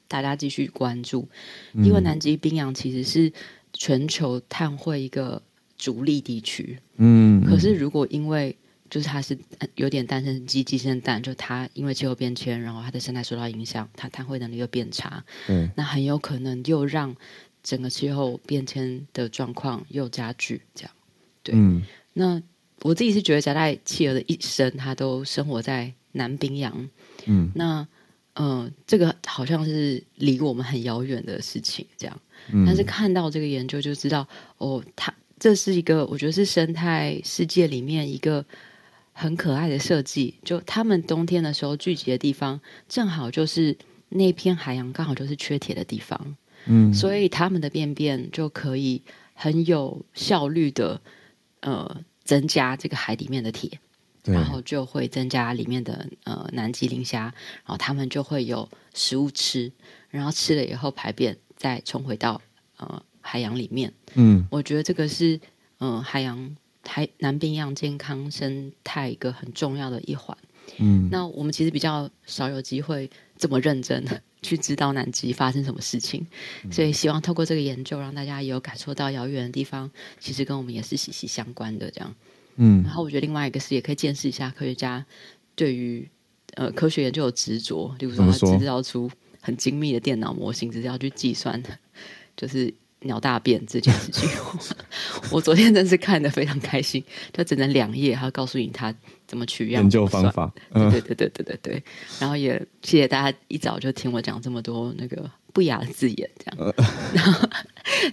大家继续关注。嗯。因为南极冰洋其实是全球碳汇一个主力地区。嗯。可是，如果因为就是它是有点单生鸡，鸡生蛋，就它因为气候变迁，然后它的生态受到影响，它碳汇能力又变差，嗯，那很有可能又让整个气候变迁的状况又加剧，这样，对，嗯，那我自己是觉得夹带企鹅的一生，它都生活在南冰洋，嗯，那呃，这个好像是离我们很遥远的事情，这样，嗯，但是看到这个研究就知道，哦，它这是一个我觉得是生态世界里面一个。很可爱的设计，就他们冬天的时候聚集的地方，正好就是那片海洋，刚好就是缺铁的地方。嗯，所以他们的便便就可以很有效率的呃增加这个海里面的铁，然后就会增加里面的呃南极磷虾，然后他们就会有食物吃，然后吃了以后排便再冲回到呃海洋里面。嗯，我觉得这个是嗯、呃、海洋。海南冰洋健康生态一个很重要的一环，嗯，那我们其实比较少有机会这么认真的去知道南极发生什么事情，嗯，所以希望透过这个研究，让大家也有感受到遥远的地方其实跟我们也是息息相关的这样，嗯，然后我觉得另外一个是也可以见识一下科学家对于呃科学研究的执着，例如说他制造出很精密的电脑模型，只是要去计算，就是。鸟大便这件事情，我昨天真是看得非常开心。就整整两页，他告诉你他怎么取样、研究方法。对对对对对对对。然后也谢谢大家一早就听我讲这么多那个不雅的字眼，这样。然后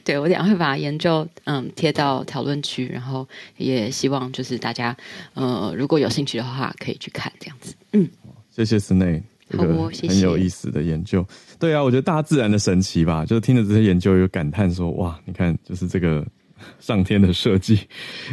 对我等下会把研究嗯贴到讨论区，然后也希望就是大家呃如果有兴趣的话可以去看这样子。嗯，谢谢 Snae。这个很有意思的研究，对啊，我觉得大自然的神奇吧，就是听着这些研究，有感叹说，哇，你看，就是这个 上天的设计，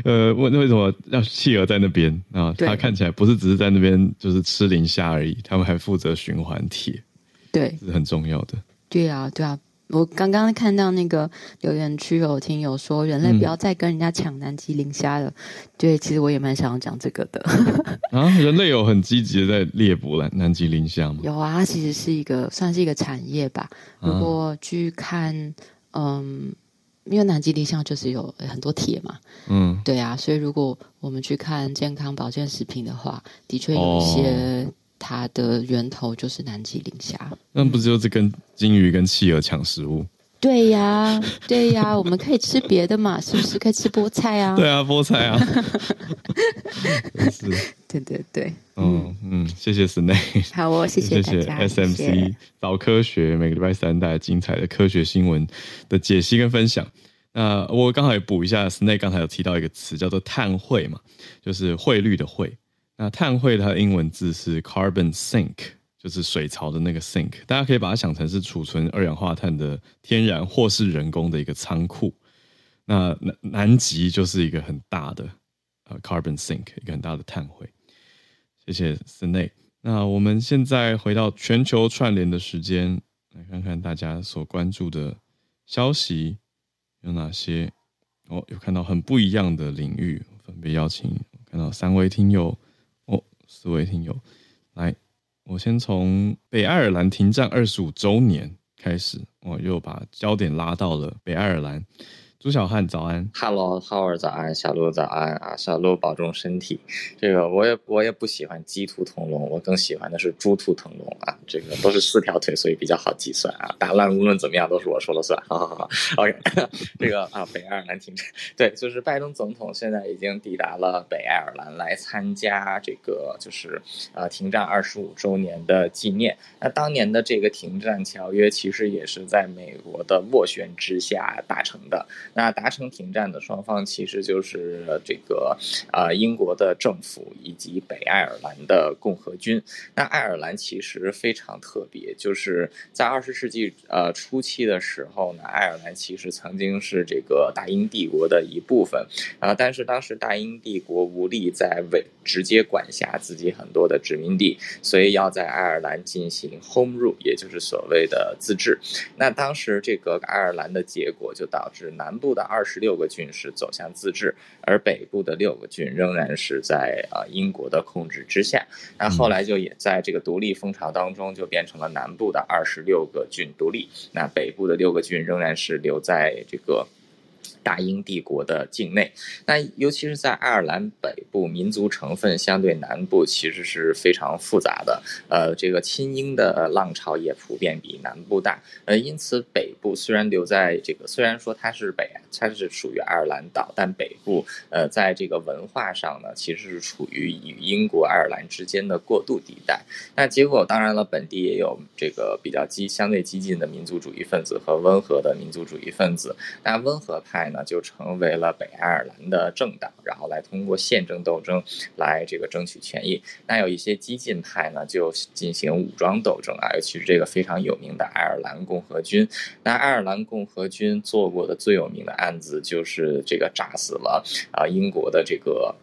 呃，为为什么要企鹅在那边啊？它看起来不是只是在那边就是吃磷虾而已，他们还负责循环铁，对，是很重要的。对啊，对啊。我刚刚看到那个留言区有听友说，人类不要再跟人家抢南极磷虾了。嗯。对，其实我也蛮想要讲这个的。啊，人类有很积极的在猎捕南南极磷虾吗？有啊，它其实是一个算是一个产业吧。如果去看，嗯，因为南极磷虾就是有很多铁嘛。嗯，对啊，所以如果我们去看健康保健食品的话，的确有一些。它的源头就是南极磷虾，那不就是跟鲸鱼跟企鹅抢食物？对呀，对呀，我们可以吃别的嘛，是不是可以吃菠菜啊？对啊，菠菜啊，是，对对对，嗯嗯，谢谢 Snae，好哦，谢谢谢谢 SMC 早科学每个礼拜三带来精彩的科学新闻的解析跟分享。那我刚好也补一下，Snae 刚才有提到一个词叫做碳汇嘛，就是汇率的汇。那碳汇它的英文字是 carbon sink，就是水槽的那个 sink，大家可以把它想成是储存二氧化碳的天然或是人工的一个仓库。那南南极就是一个很大的呃 carbon sink，一个很大的碳汇。谢谢 Snake。那我们现在回到全球串联的时间，来看看大家所关注的消息有哪些。哦，有看到很不一样的领域，分别邀请看到三位听友。各位听友，来，我先从北爱尔兰停战二十五周年开始，我又把焦点拉到了北爱尔兰。朱小汉早安，Hello，浩尔早安，小鹿早安啊，小鹿保重身体。这个我也我也不喜欢鸡兔同笼，我更喜欢的是猪兔同笼啊。这个都是四条腿，所以比较好计算啊。打烂无论怎么样都是我说了算。好好好，OK。这个啊，北爱尔兰停战，对，就是拜登总统现在已经抵达了北爱尔兰来参加这个就是呃停战二十五周年的纪念。那当年的这个停战条约其实也是在美国的斡旋之下达成的。那达成停战的双方其实就是这个，呃，英国的政府以及北爱尔兰的共和军。那爱尔兰其实非常特别，就是在二十世纪呃初期的时候呢，爱尔兰其实曾经是这个大英帝国的一部分啊，但是当时大英帝国无力在为直接管辖自己很多的殖民地，所以要在爱尔兰进行 home rule，也就是所谓的自治。那当时这个爱尔兰的结果就导致南部。部的二十六个郡是走向自治，而北部的六个郡仍然是在啊英国的控制之下。那后来就也在这个独立风潮当中，就变成了南部的二十六个郡独立，那北部的六个郡仍然是留在这个大英帝国的境内，那尤其是在爱尔兰北部，民族成分相对南部其实是非常复杂的。呃，这个亲英的浪潮也普遍比南部大。呃，因此北部虽然留在这个，虽然说它是北，它是属于爱尔兰岛，但北部呃，在这个文化上呢，其实是处于与英国、爱尔兰之间的过渡地带。那结果当然了，本地也有这个比较激、相对激进的民族主义分子和温和的民族主义分子。那温和派派呢，就成为了北爱尔兰的政党，然后来通过宪政斗争来这个争取权益。那有一些激进派呢，就进行武装斗争啊，尤其是这个非常有名的爱尔兰共和军。那爱尔兰共和军做过的最有名的案子就是这个炸死了啊英国的这个。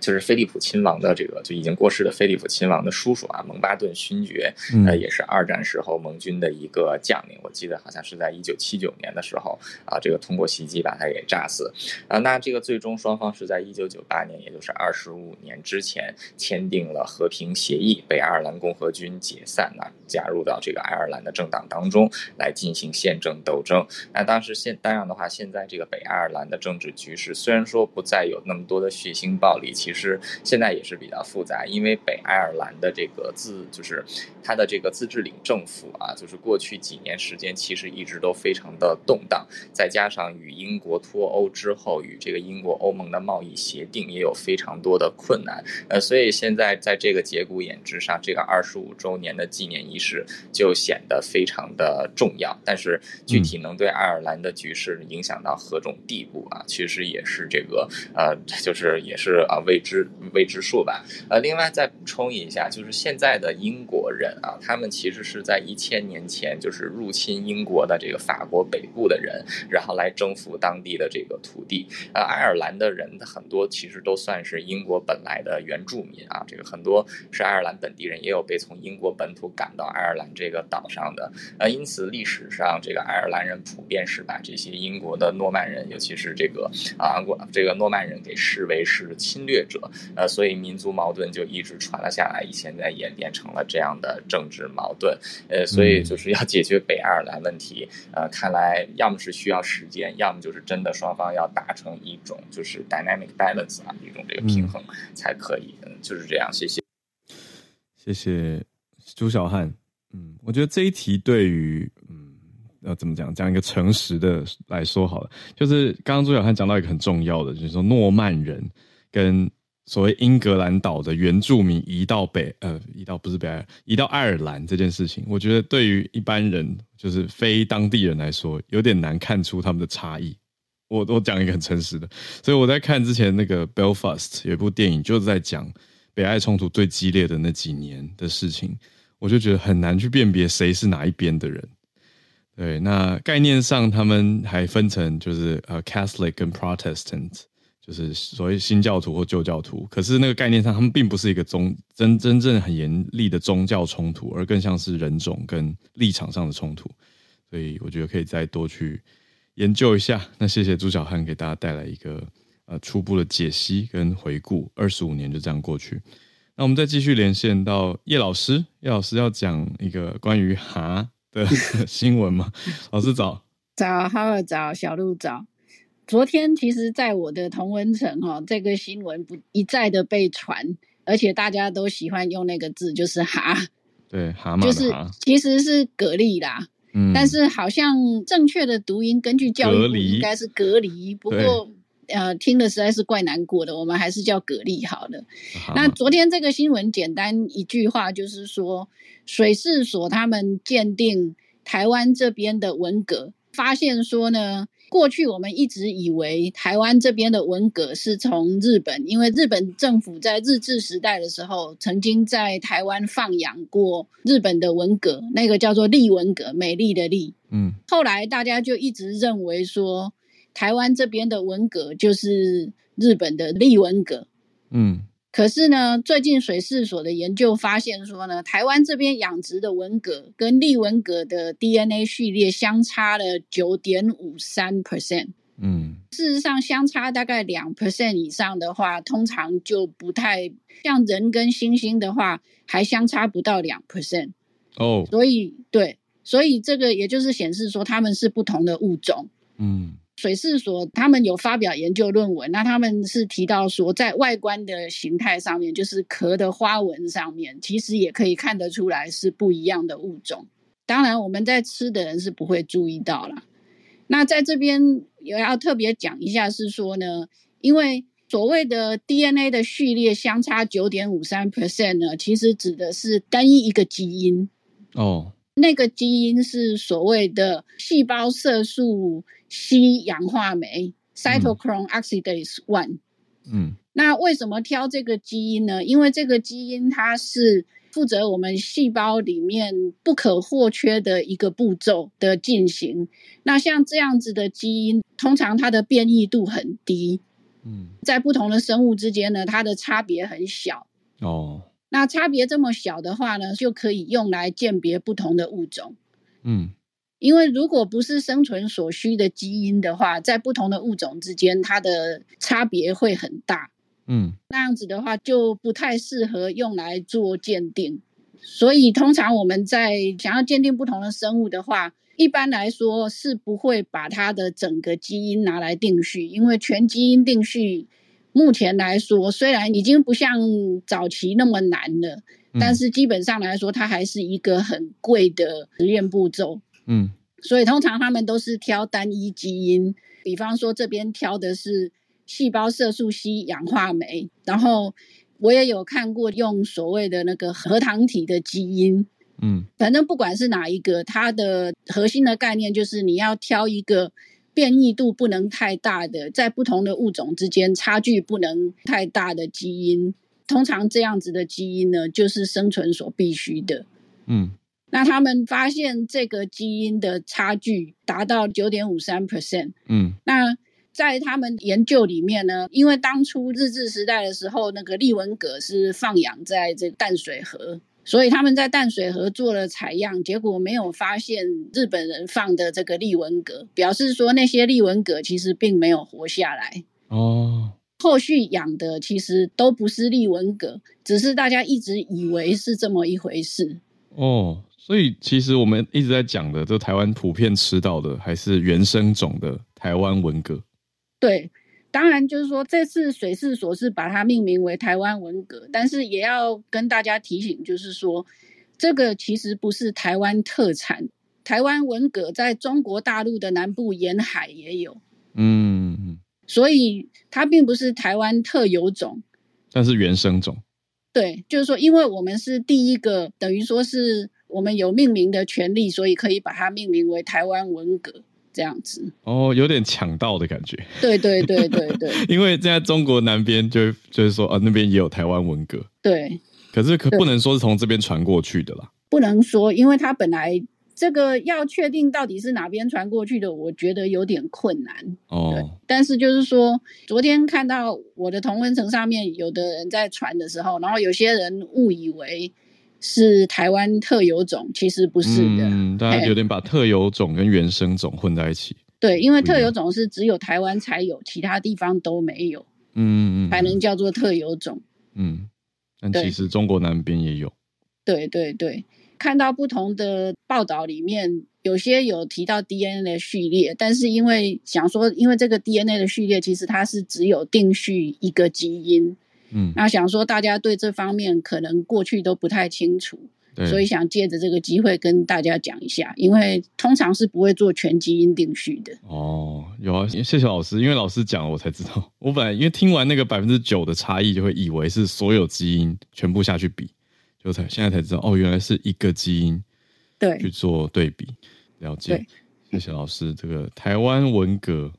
就是菲利普亲王的这个就已经过世的菲利普亲王的叔叔啊，蒙巴顿勋爵，呃，也是二战时候盟军的一个将领。我记得好像是在一九七九年的时候啊，这个通过袭击把他给炸死啊。那这个最终双方是在一九九八年，也就是二十五年之前签订了和平协议，北爱尔兰共和军解散了，加入到这个爱尔兰的政党当中来进行宪政斗争。那当时现当然的话，现在这个北爱尔兰的政治局势虽然说不再有那么多的血腥暴力，其实现在也是比较复杂，因为北爱尔兰的这个自就是它的这个自治领政府啊，就是过去几年时间其实一直都非常的动荡，再加上与英国脱欧之后，与这个英国欧盟的贸易协定也有非常多的困难，呃，所以现在在这个节骨眼之上，这个二十五周年的纪念仪式就显得非常的重要。但是具体能对爱尔兰的局势影响到何种地步啊，其实也是这个呃，就是也是啊未知。未知数吧，呃，另外再补充一下，就是现在的英国人啊，他们其实是在一千年前就是入侵英国的这个法国北部的人，然后来征服当地的这个土地。呃，爱尔兰的人很多其实都算是英国本来的原住民啊，这个很多是爱尔兰本地人，也有被从英国本土赶到爱尔兰这个岛上的。呃，因此历史上这个爱尔兰人普遍是把这些英国的诺曼人，尤其是这个啊，这个诺曼人给视为是侵略者。呃，所以民族矛盾就一直传了下来，现在演变成了这样的政治矛盾。呃，所以就是要解决北爱尔兰问题，呃，看来要么是需要时间，要么就是真的双方要达成一种就是 dynamic balance 啊，一种这个平衡才可以。嗯，就是这样。谢谢，谢谢朱小汉。嗯，我觉得这一题对于嗯要怎么讲，讲一个诚实的来说好了，就是刚刚朱小汉讲到一个很重要的，就是说诺曼人。跟所谓英格兰岛的原住民移到北，呃，移到不是北爱，移到爱尔兰这件事情，我觉得对于一般人，就是非当地人来说，有点难看出他们的差异。我我讲一个很诚实的，所以我在看之前那个《Belfast》有一部电影，就是在讲北爱冲突最激烈的那几年的事情，我就觉得很难去辨别谁是哪一边的人。对，那概念上他们还分成就是呃，Catholic 跟 Protestant。就是所谓新教徒或旧教徒，可是那个概念上，他们并不是一个宗真真正很严厉的宗教冲突，而更像是人种跟立场上的冲突。所以我觉得可以再多去研究一下。那谢谢朱小汉给大家带来一个呃初步的解析跟回顾。二十五年就这样过去，那我们再继续连线到叶老师。叶老师要讲一个关于哈的 新闻吗？老师早，早，哈喽早，小鹿早。昨天其实，在我的同文层哈，这个新闻不一再的被传，而且大家都喜欢用那个字，就是 “蛤”，对，蛤蟆，就是其实是蛤蜊啦，嗯，但是好像正确的读音，根据教育部应该是蛤蜊，不过呃，听的实在是怪难过的，我们还是叫蛤蜊好了。那昨天这个新闻简单一句话就是说，水事所他们鉴定台湾这边的文蛤，发现说呢。过去我们一直以为台湾这边的文革是从日本，因为日本政府在日治时代的时候，曾经在台湾放养过日本的文革，那个叫做丽文革，美丽的丽。嗯，后来大家就一直认为说，台湾这边的文革就是日本的丽文革。嗯。可是呢，最近水试所的研究发现说呢，台湾这边养殖的文蛤跟丽文蛤的 DNA 序列相差了九点五三 percent。嗯，事实上相差大概两 percent 以上的话，通常就不太像人跟猩猩的话，还相差不到两 percent。哦，所以对，所以这个也就是显示说他们是不同的物种。嗯。水试所他们有发表研究论文，那他们是提到说，在外观的形态上面，就是壳的花纹上面，其实也可以看得出来是不一样的物种。当然，我们在吃的人是不会注意到啦。那在这边也要特别讲一下，是说呢，因为所谓的 DNA 的序列相差九点五三 percent 呢，其实指的是单一一个基因哦。那个基因是所谓的细胞色素 C 氧化酶 （cytochrome oxidase one）。嗯，那为什么挑这个基因呢？因为这个基因它是负责我们细胞里面不可或缺的一个步骤的进行。那像这样子的基因，通常它的变异度很低。嗯，在不同的生物之间呢，它的差别很小。哦。那差别这么小的话呢，就可以用来鉴别不同的物种。嗯，因为如果不是生存所需的基因的话，在不同的物种之间，它的差别会很大。嗯，那样子的话就不太适合用来做鉴定。所以通常我们在想要鉴定不同的生物的话，一般来说是不会把它的整个基因拿来定序，因为全基因定序。目前来说，虽然已经不像早期那么难了，嗯，但是基本上来说，它还是一个很贵的实验步骤。嗯，所以通常他们都是挑单一基因，比方说这边挑的是细胞色素 C 氧化酶，然后我也有看过用所谓的那个核糖体的基因。嗯，反正不管是哪一个，它的核心的概念就是你要挑一个。变异度不能太大的，在不同的物种之间差距不能太大的基因，通常这样子的基因呢，就是生存所必须的。嗯，那他们发现这个基因的差距达到九点五三 percent。嗯，那在他们研究里面呢，因为当初日治时代的时候，那个利文蛤是放养在这淡水河。所以他们在淡水河做了采样，结果没有发现日本人放的这个丽文蛤，表示说那些丽文蛤其实并没有活下来。哦，后续养的其实都不是丽文蛤，只是大家一直以为是这么一回事。哦，所以其实我们一直在讲的，就台湾普遍吃到的还是原生种的台湾文蛤。对。当然，就是说这次水试所是把它命名为台湾文蛤，但是也要跟大家提醒，就是说这个其实不是台湾特产。台湾文蛤在中国大陆的南部沿海也有，嗯，所以它并不是台湾特有种，但是原生种。对，就是说，因为我们是第一个，等于说是我们有命名的权利，所以可以把它命名为台湾文蛤。这样子哦，有点抢到的感觉。对对对对对，因为在中国南边就就是说啊，那边也有台湾文革。对，可是可不能说是从这边传过去的啦。不能说，因为它本来这个要确定到底是哪边传过去的，我觉得有点困难。哦，但是就是说，昨天看到我的同温层上面有的人在传的时候，然后有些人误以为。是台湾特有种，其实不是的。嗯，大家有点把特有种跟原生种混在一起。对，因为特有种是只有台湾才有，其他地方都没有。嗯嗯，才能叫做特有种。嗯，但其实中国南边也有。对对对，看到不同的报道里面，有些有提到 DNA 的序列，但是因为想说，因为这个 DNA 的序列其实它是只有定序一个基因。嗯，那想说大家对这方面可能过去都不太清楚，所以想借着这个机会跟大家讲一下，因为通常是不会做全基因定序的。哦，有啊，谢谢老师，因为老师讲我才知道，我本来因为听完那个百分之九的差异，就会以为是所有基因全部下去比，就才现在才知道，哦，原来是一个基因对去做对比，了解。谢谢老师，这个台湾文革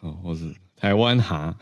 啊，或是。台湾蛤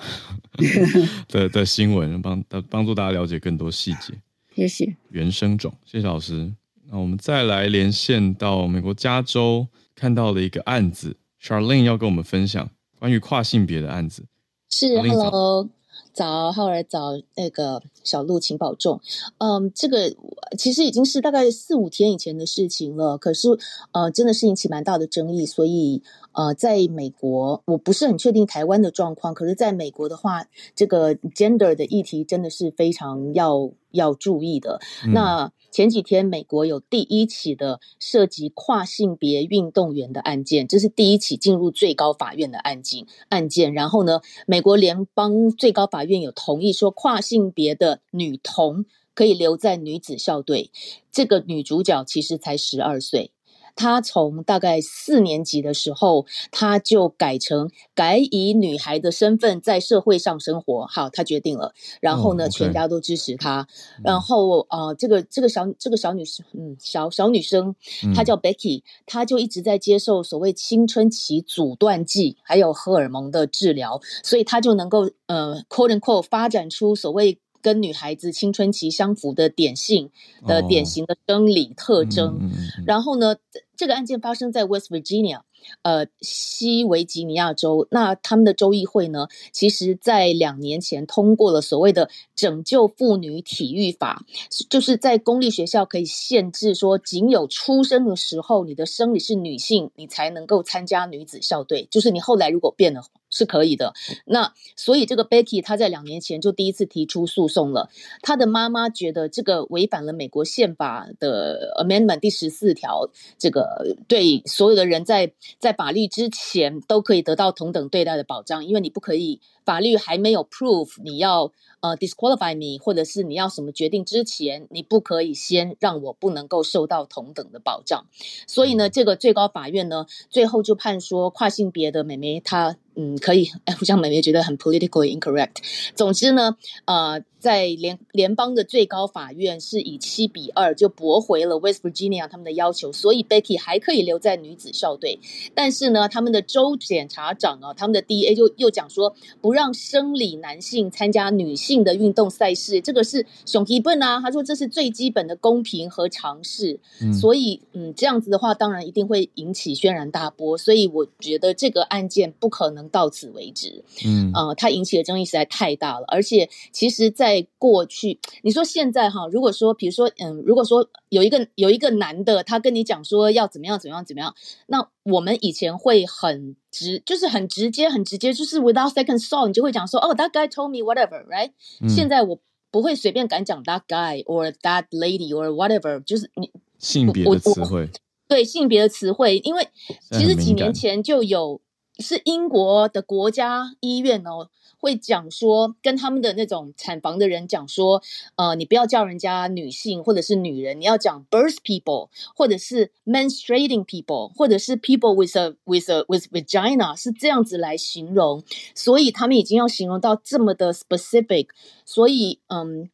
的的新闻，帮帮助大家了解更多细节。谢谢原生种，谢谢老师。那我们再来连线到美国加州，看到了一个案子，Charlene 要跟我们分享关于跨性别的案子。是，Hello。早，浩儿早，那个小鹿，请保重。嗯，这个其实已经是大概四五天以前的事情了，可是呃，真的是引起蛮大的争议。所以呃，在美国，我不是很确定台湾的状况，可是在美国的话，这个 gender 的议题真的是非常要要注意的。嗯、那前几天美国有第一起的涉及跨性别运动员的案件，这是第一起进入最高法院的案件。案件，然后呢，美国联邦最高法院有同意说，跨性别的女童可以留在女子校队。这个女主角其实才十二岁。他从大概四年级的时候，他就改成改以女孩的身份在社会上生活。好，他决定了。然后呢，oh. 全家都支持他。然后呃，这个这个小这个小女生，嗯，小小女生，她叫 Becky，她就一直在接受所谓青春期阻断剂还有荷尔蒙的治疗，所以她就能够呃，quote unquote 发展出所谓。跟女孩子青春期相符的典型的典型的生理特征，哦嗯嗯嗯、然后呢，这个案件发生在 West Virginia。呃，西维吉尼亚州，那他们的州议会呢，其实在两年前通过了所谓的“拯救妇女体育法”，就是在公立学校可以限制说，仅有出生的时候你的生理是女性，你才能够参加女子校队，就是你后来如果变了是可以的。那所以这个 Becky 她在两年前就第一次提出诉讼了，她的妈妈觉得这个违反了美国宪法的 Amendment 第十四条，这个对所有的人在在法律之前都可以得到同等对待的保障，因为你不可以，法律还没有 prove 你要呃 disqualify me，或者是你要什么决定之前，你不可以先让我不能够受到同等的保障。所以呢，这个最高法院呢，最后就判说跨性别的美眉她。嗯，可以。哎，我想美眉觉得很 politically incorrect。总之呢，呃，在联联邦的最高法院是以七比二就驳回了 West Virginia 他们的要求，所以 Becky 还可以留在女子校队。但是呢，他们的州检察长啊，他们的 DA 就又讲说，不让生理男性参加女性的运动赛事，这个是熊基本啊。他说这是最基本的公平和常识。嗯，所以嗯，这样子的话，当然一定会引起轩然大波。所以我觉得这个案件不可能。到此为止，嗯，呃，它引起的争议实在太大了，而且其实，在过去，你说现在哈，如果说，比如说，嗯，如果说有一个有一个男的，他跟你讲说要怎么样怎么样怎么样，那我们以前会很直，就是很直接很直接，就是 without second thought，你就会讲说，哦，that guy told me whatever，right？嗯，现在我不会随便敢讲 that guy or that lady or whatever，就是你性别的词汇，对性别的词汇，因为其实几年前就有。是英国的国家医院哦，会讲说跟他们的那种产房的人讲说，呃，你不要叫人家女性或者是女人，你要讲 birth people，或者是 menstruating people，或者是 people with a with a with vagina，是这样子来形容。所以他们已经要形容到这么的 specific。所以，嗯，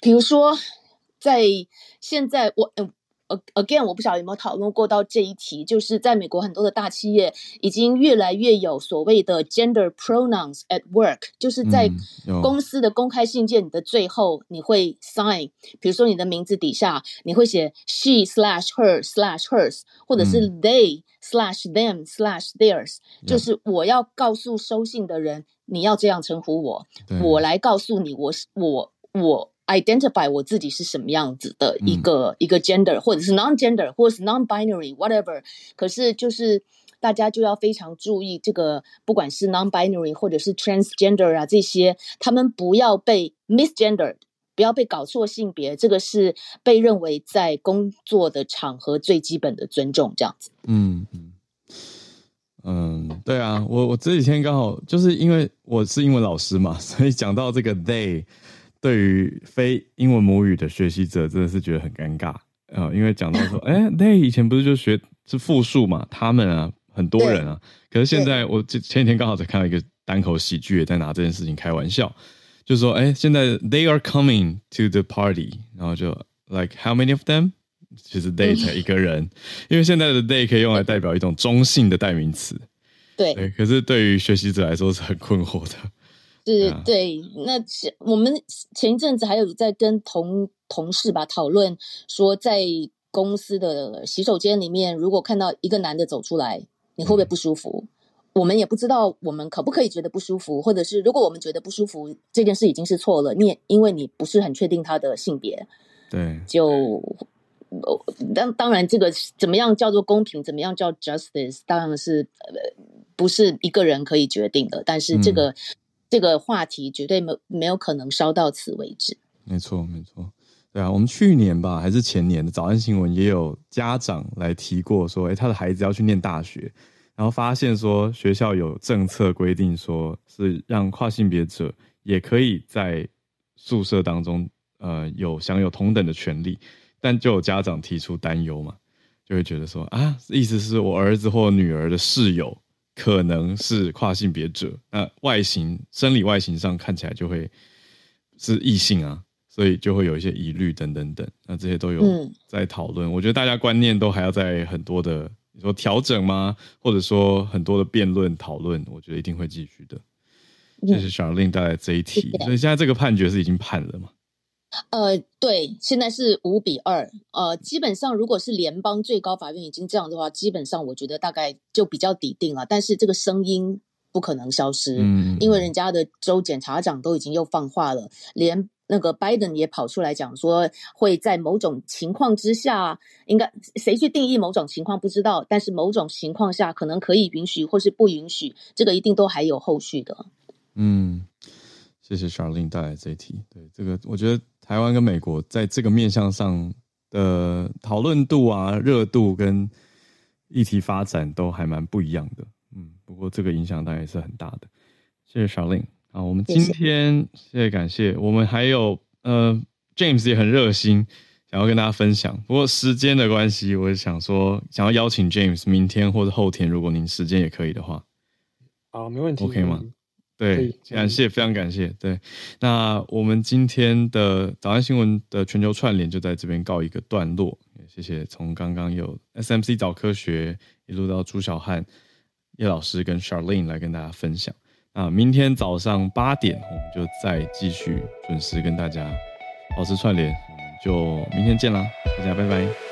比如说在现在我。Again，我不晓得有没有讨论过到这一题，就是在美国很多的大企业已经越来越有所谓的 gender pronouns at work，就是在公司的公开信件你的最后你会 sign，比如说你的名字底下你会写 she slash her slash hers，或者是 they slash them slash theirs，就是我要告诉收信的人你要这样称呼我，我来告诉你我是我我。Identify 我自己是什么样子的一个、嗯、一个 gender，或者是 non-gender，或者是 non-binary，whatever。可是就是大家就要非常注意这个，不管是 non-binary 或者是 transgender 啊这些，他们不要被 misgendered，不要被搞错性别，这个是被认为在工作的场合最基本的尊重，这样子。嗯嗯嗯，对啊，我我这几天刚好就是因为我是英文老师嘛，所以讲到这个 they。对于非英文母语的学习者，真的是觉得很尴尬啊、呃！因为讲到说，哎，they 以前不是就学是复数嘛，他们啊，很多人啊。可是现在我前前几天刚好在看到一个单口喜剧，也在拿这件事情开玩笑，就是说，哎，现在 they are coming to the party，然后就 like how many of them？其实 they 才一个人，因为现在的 they 可以用来代表一种中性的代名词。对，对，可是对于学习者来说是很困惑的。是对，那我们前一阵子还有在跟同同事吧讨论说，在公司的洗手间里面，如果看到一个男的走出来，你会不会不舒服？嗯、我们也不知道我们可不可以觉得不舒服，或者是如果我们觉得不舒服，这件事已经是错了，你也因为你不是很确定他的性别，对，就当当然这个怎么样叫做公平，怎么样叫 justice，当然是呃不是一个人可以决定的，但是这个。这个话题绝对没没有可能烧到此为止。没错，没错。对啊，我们去年吧，还是前年的早安新闻也有家长来提过，说，哎，他的孩子要去念大学，然后发现说学校有政策规定，说是让跨性别者也可以在宿舍当中，呃，有享有同等的权利，但就有家长提出担忧嘛，就会觉得说，啊，意思是我儿子或女儿的室友可能是跨性别者，那外形、生理外形上看起来就会是异性啊。所以就会有一些疑虑等等等，那这些都有在讨论。嗯、我觉得大家观念都还要在很多的你说调整吗？或者说很多的辩论讨论，我觉得一定会继续的。这、嗯、是 Charlene 带来这一题，所以现在这个判决是已经判了吗？呃，对，现在是五比二。呃，基本上如果是联邦最高法院已经这样的话，基本上我觉得大概就比较底定了。但是这个声音不可能消失，嗯，因为人家的州检察长都已经又放话了，连。那个拜登也跑出来讲说，会在某种情况之下，应该谁去定义某种情况不知道，但是某种情况下可能可以允许或是不允许，这个一定都还有后续的。嗯，谢谢 Charlene 带来这一题。对这个，我觉得台湾跟美国在这个面向上的讨论度啊、热度跟议题发展都还蛮不一样的。嗯，不过这个影响当然也是很大的。谢谢 Charlene。好，我们今天谢谢感谢，我们还有呃，James 也很热心，想要跟大家分享。不过时间的关系，我想说想要邀请 James 明天或者后天，如果您时间也可以的话，好，没问题，OK 吗？对，感谢，非常感谢。对，那我们今天的早安新闻的全球串联就在这边告一个段落。谢谢，从刚刚有 SMC 早科学一路到朱小汉叶老师跟 Charlene 来跟大家分享。那，明天早上八点，我们就再继续准时跟大家保持串联，我们就明天见啦，大家拜拜。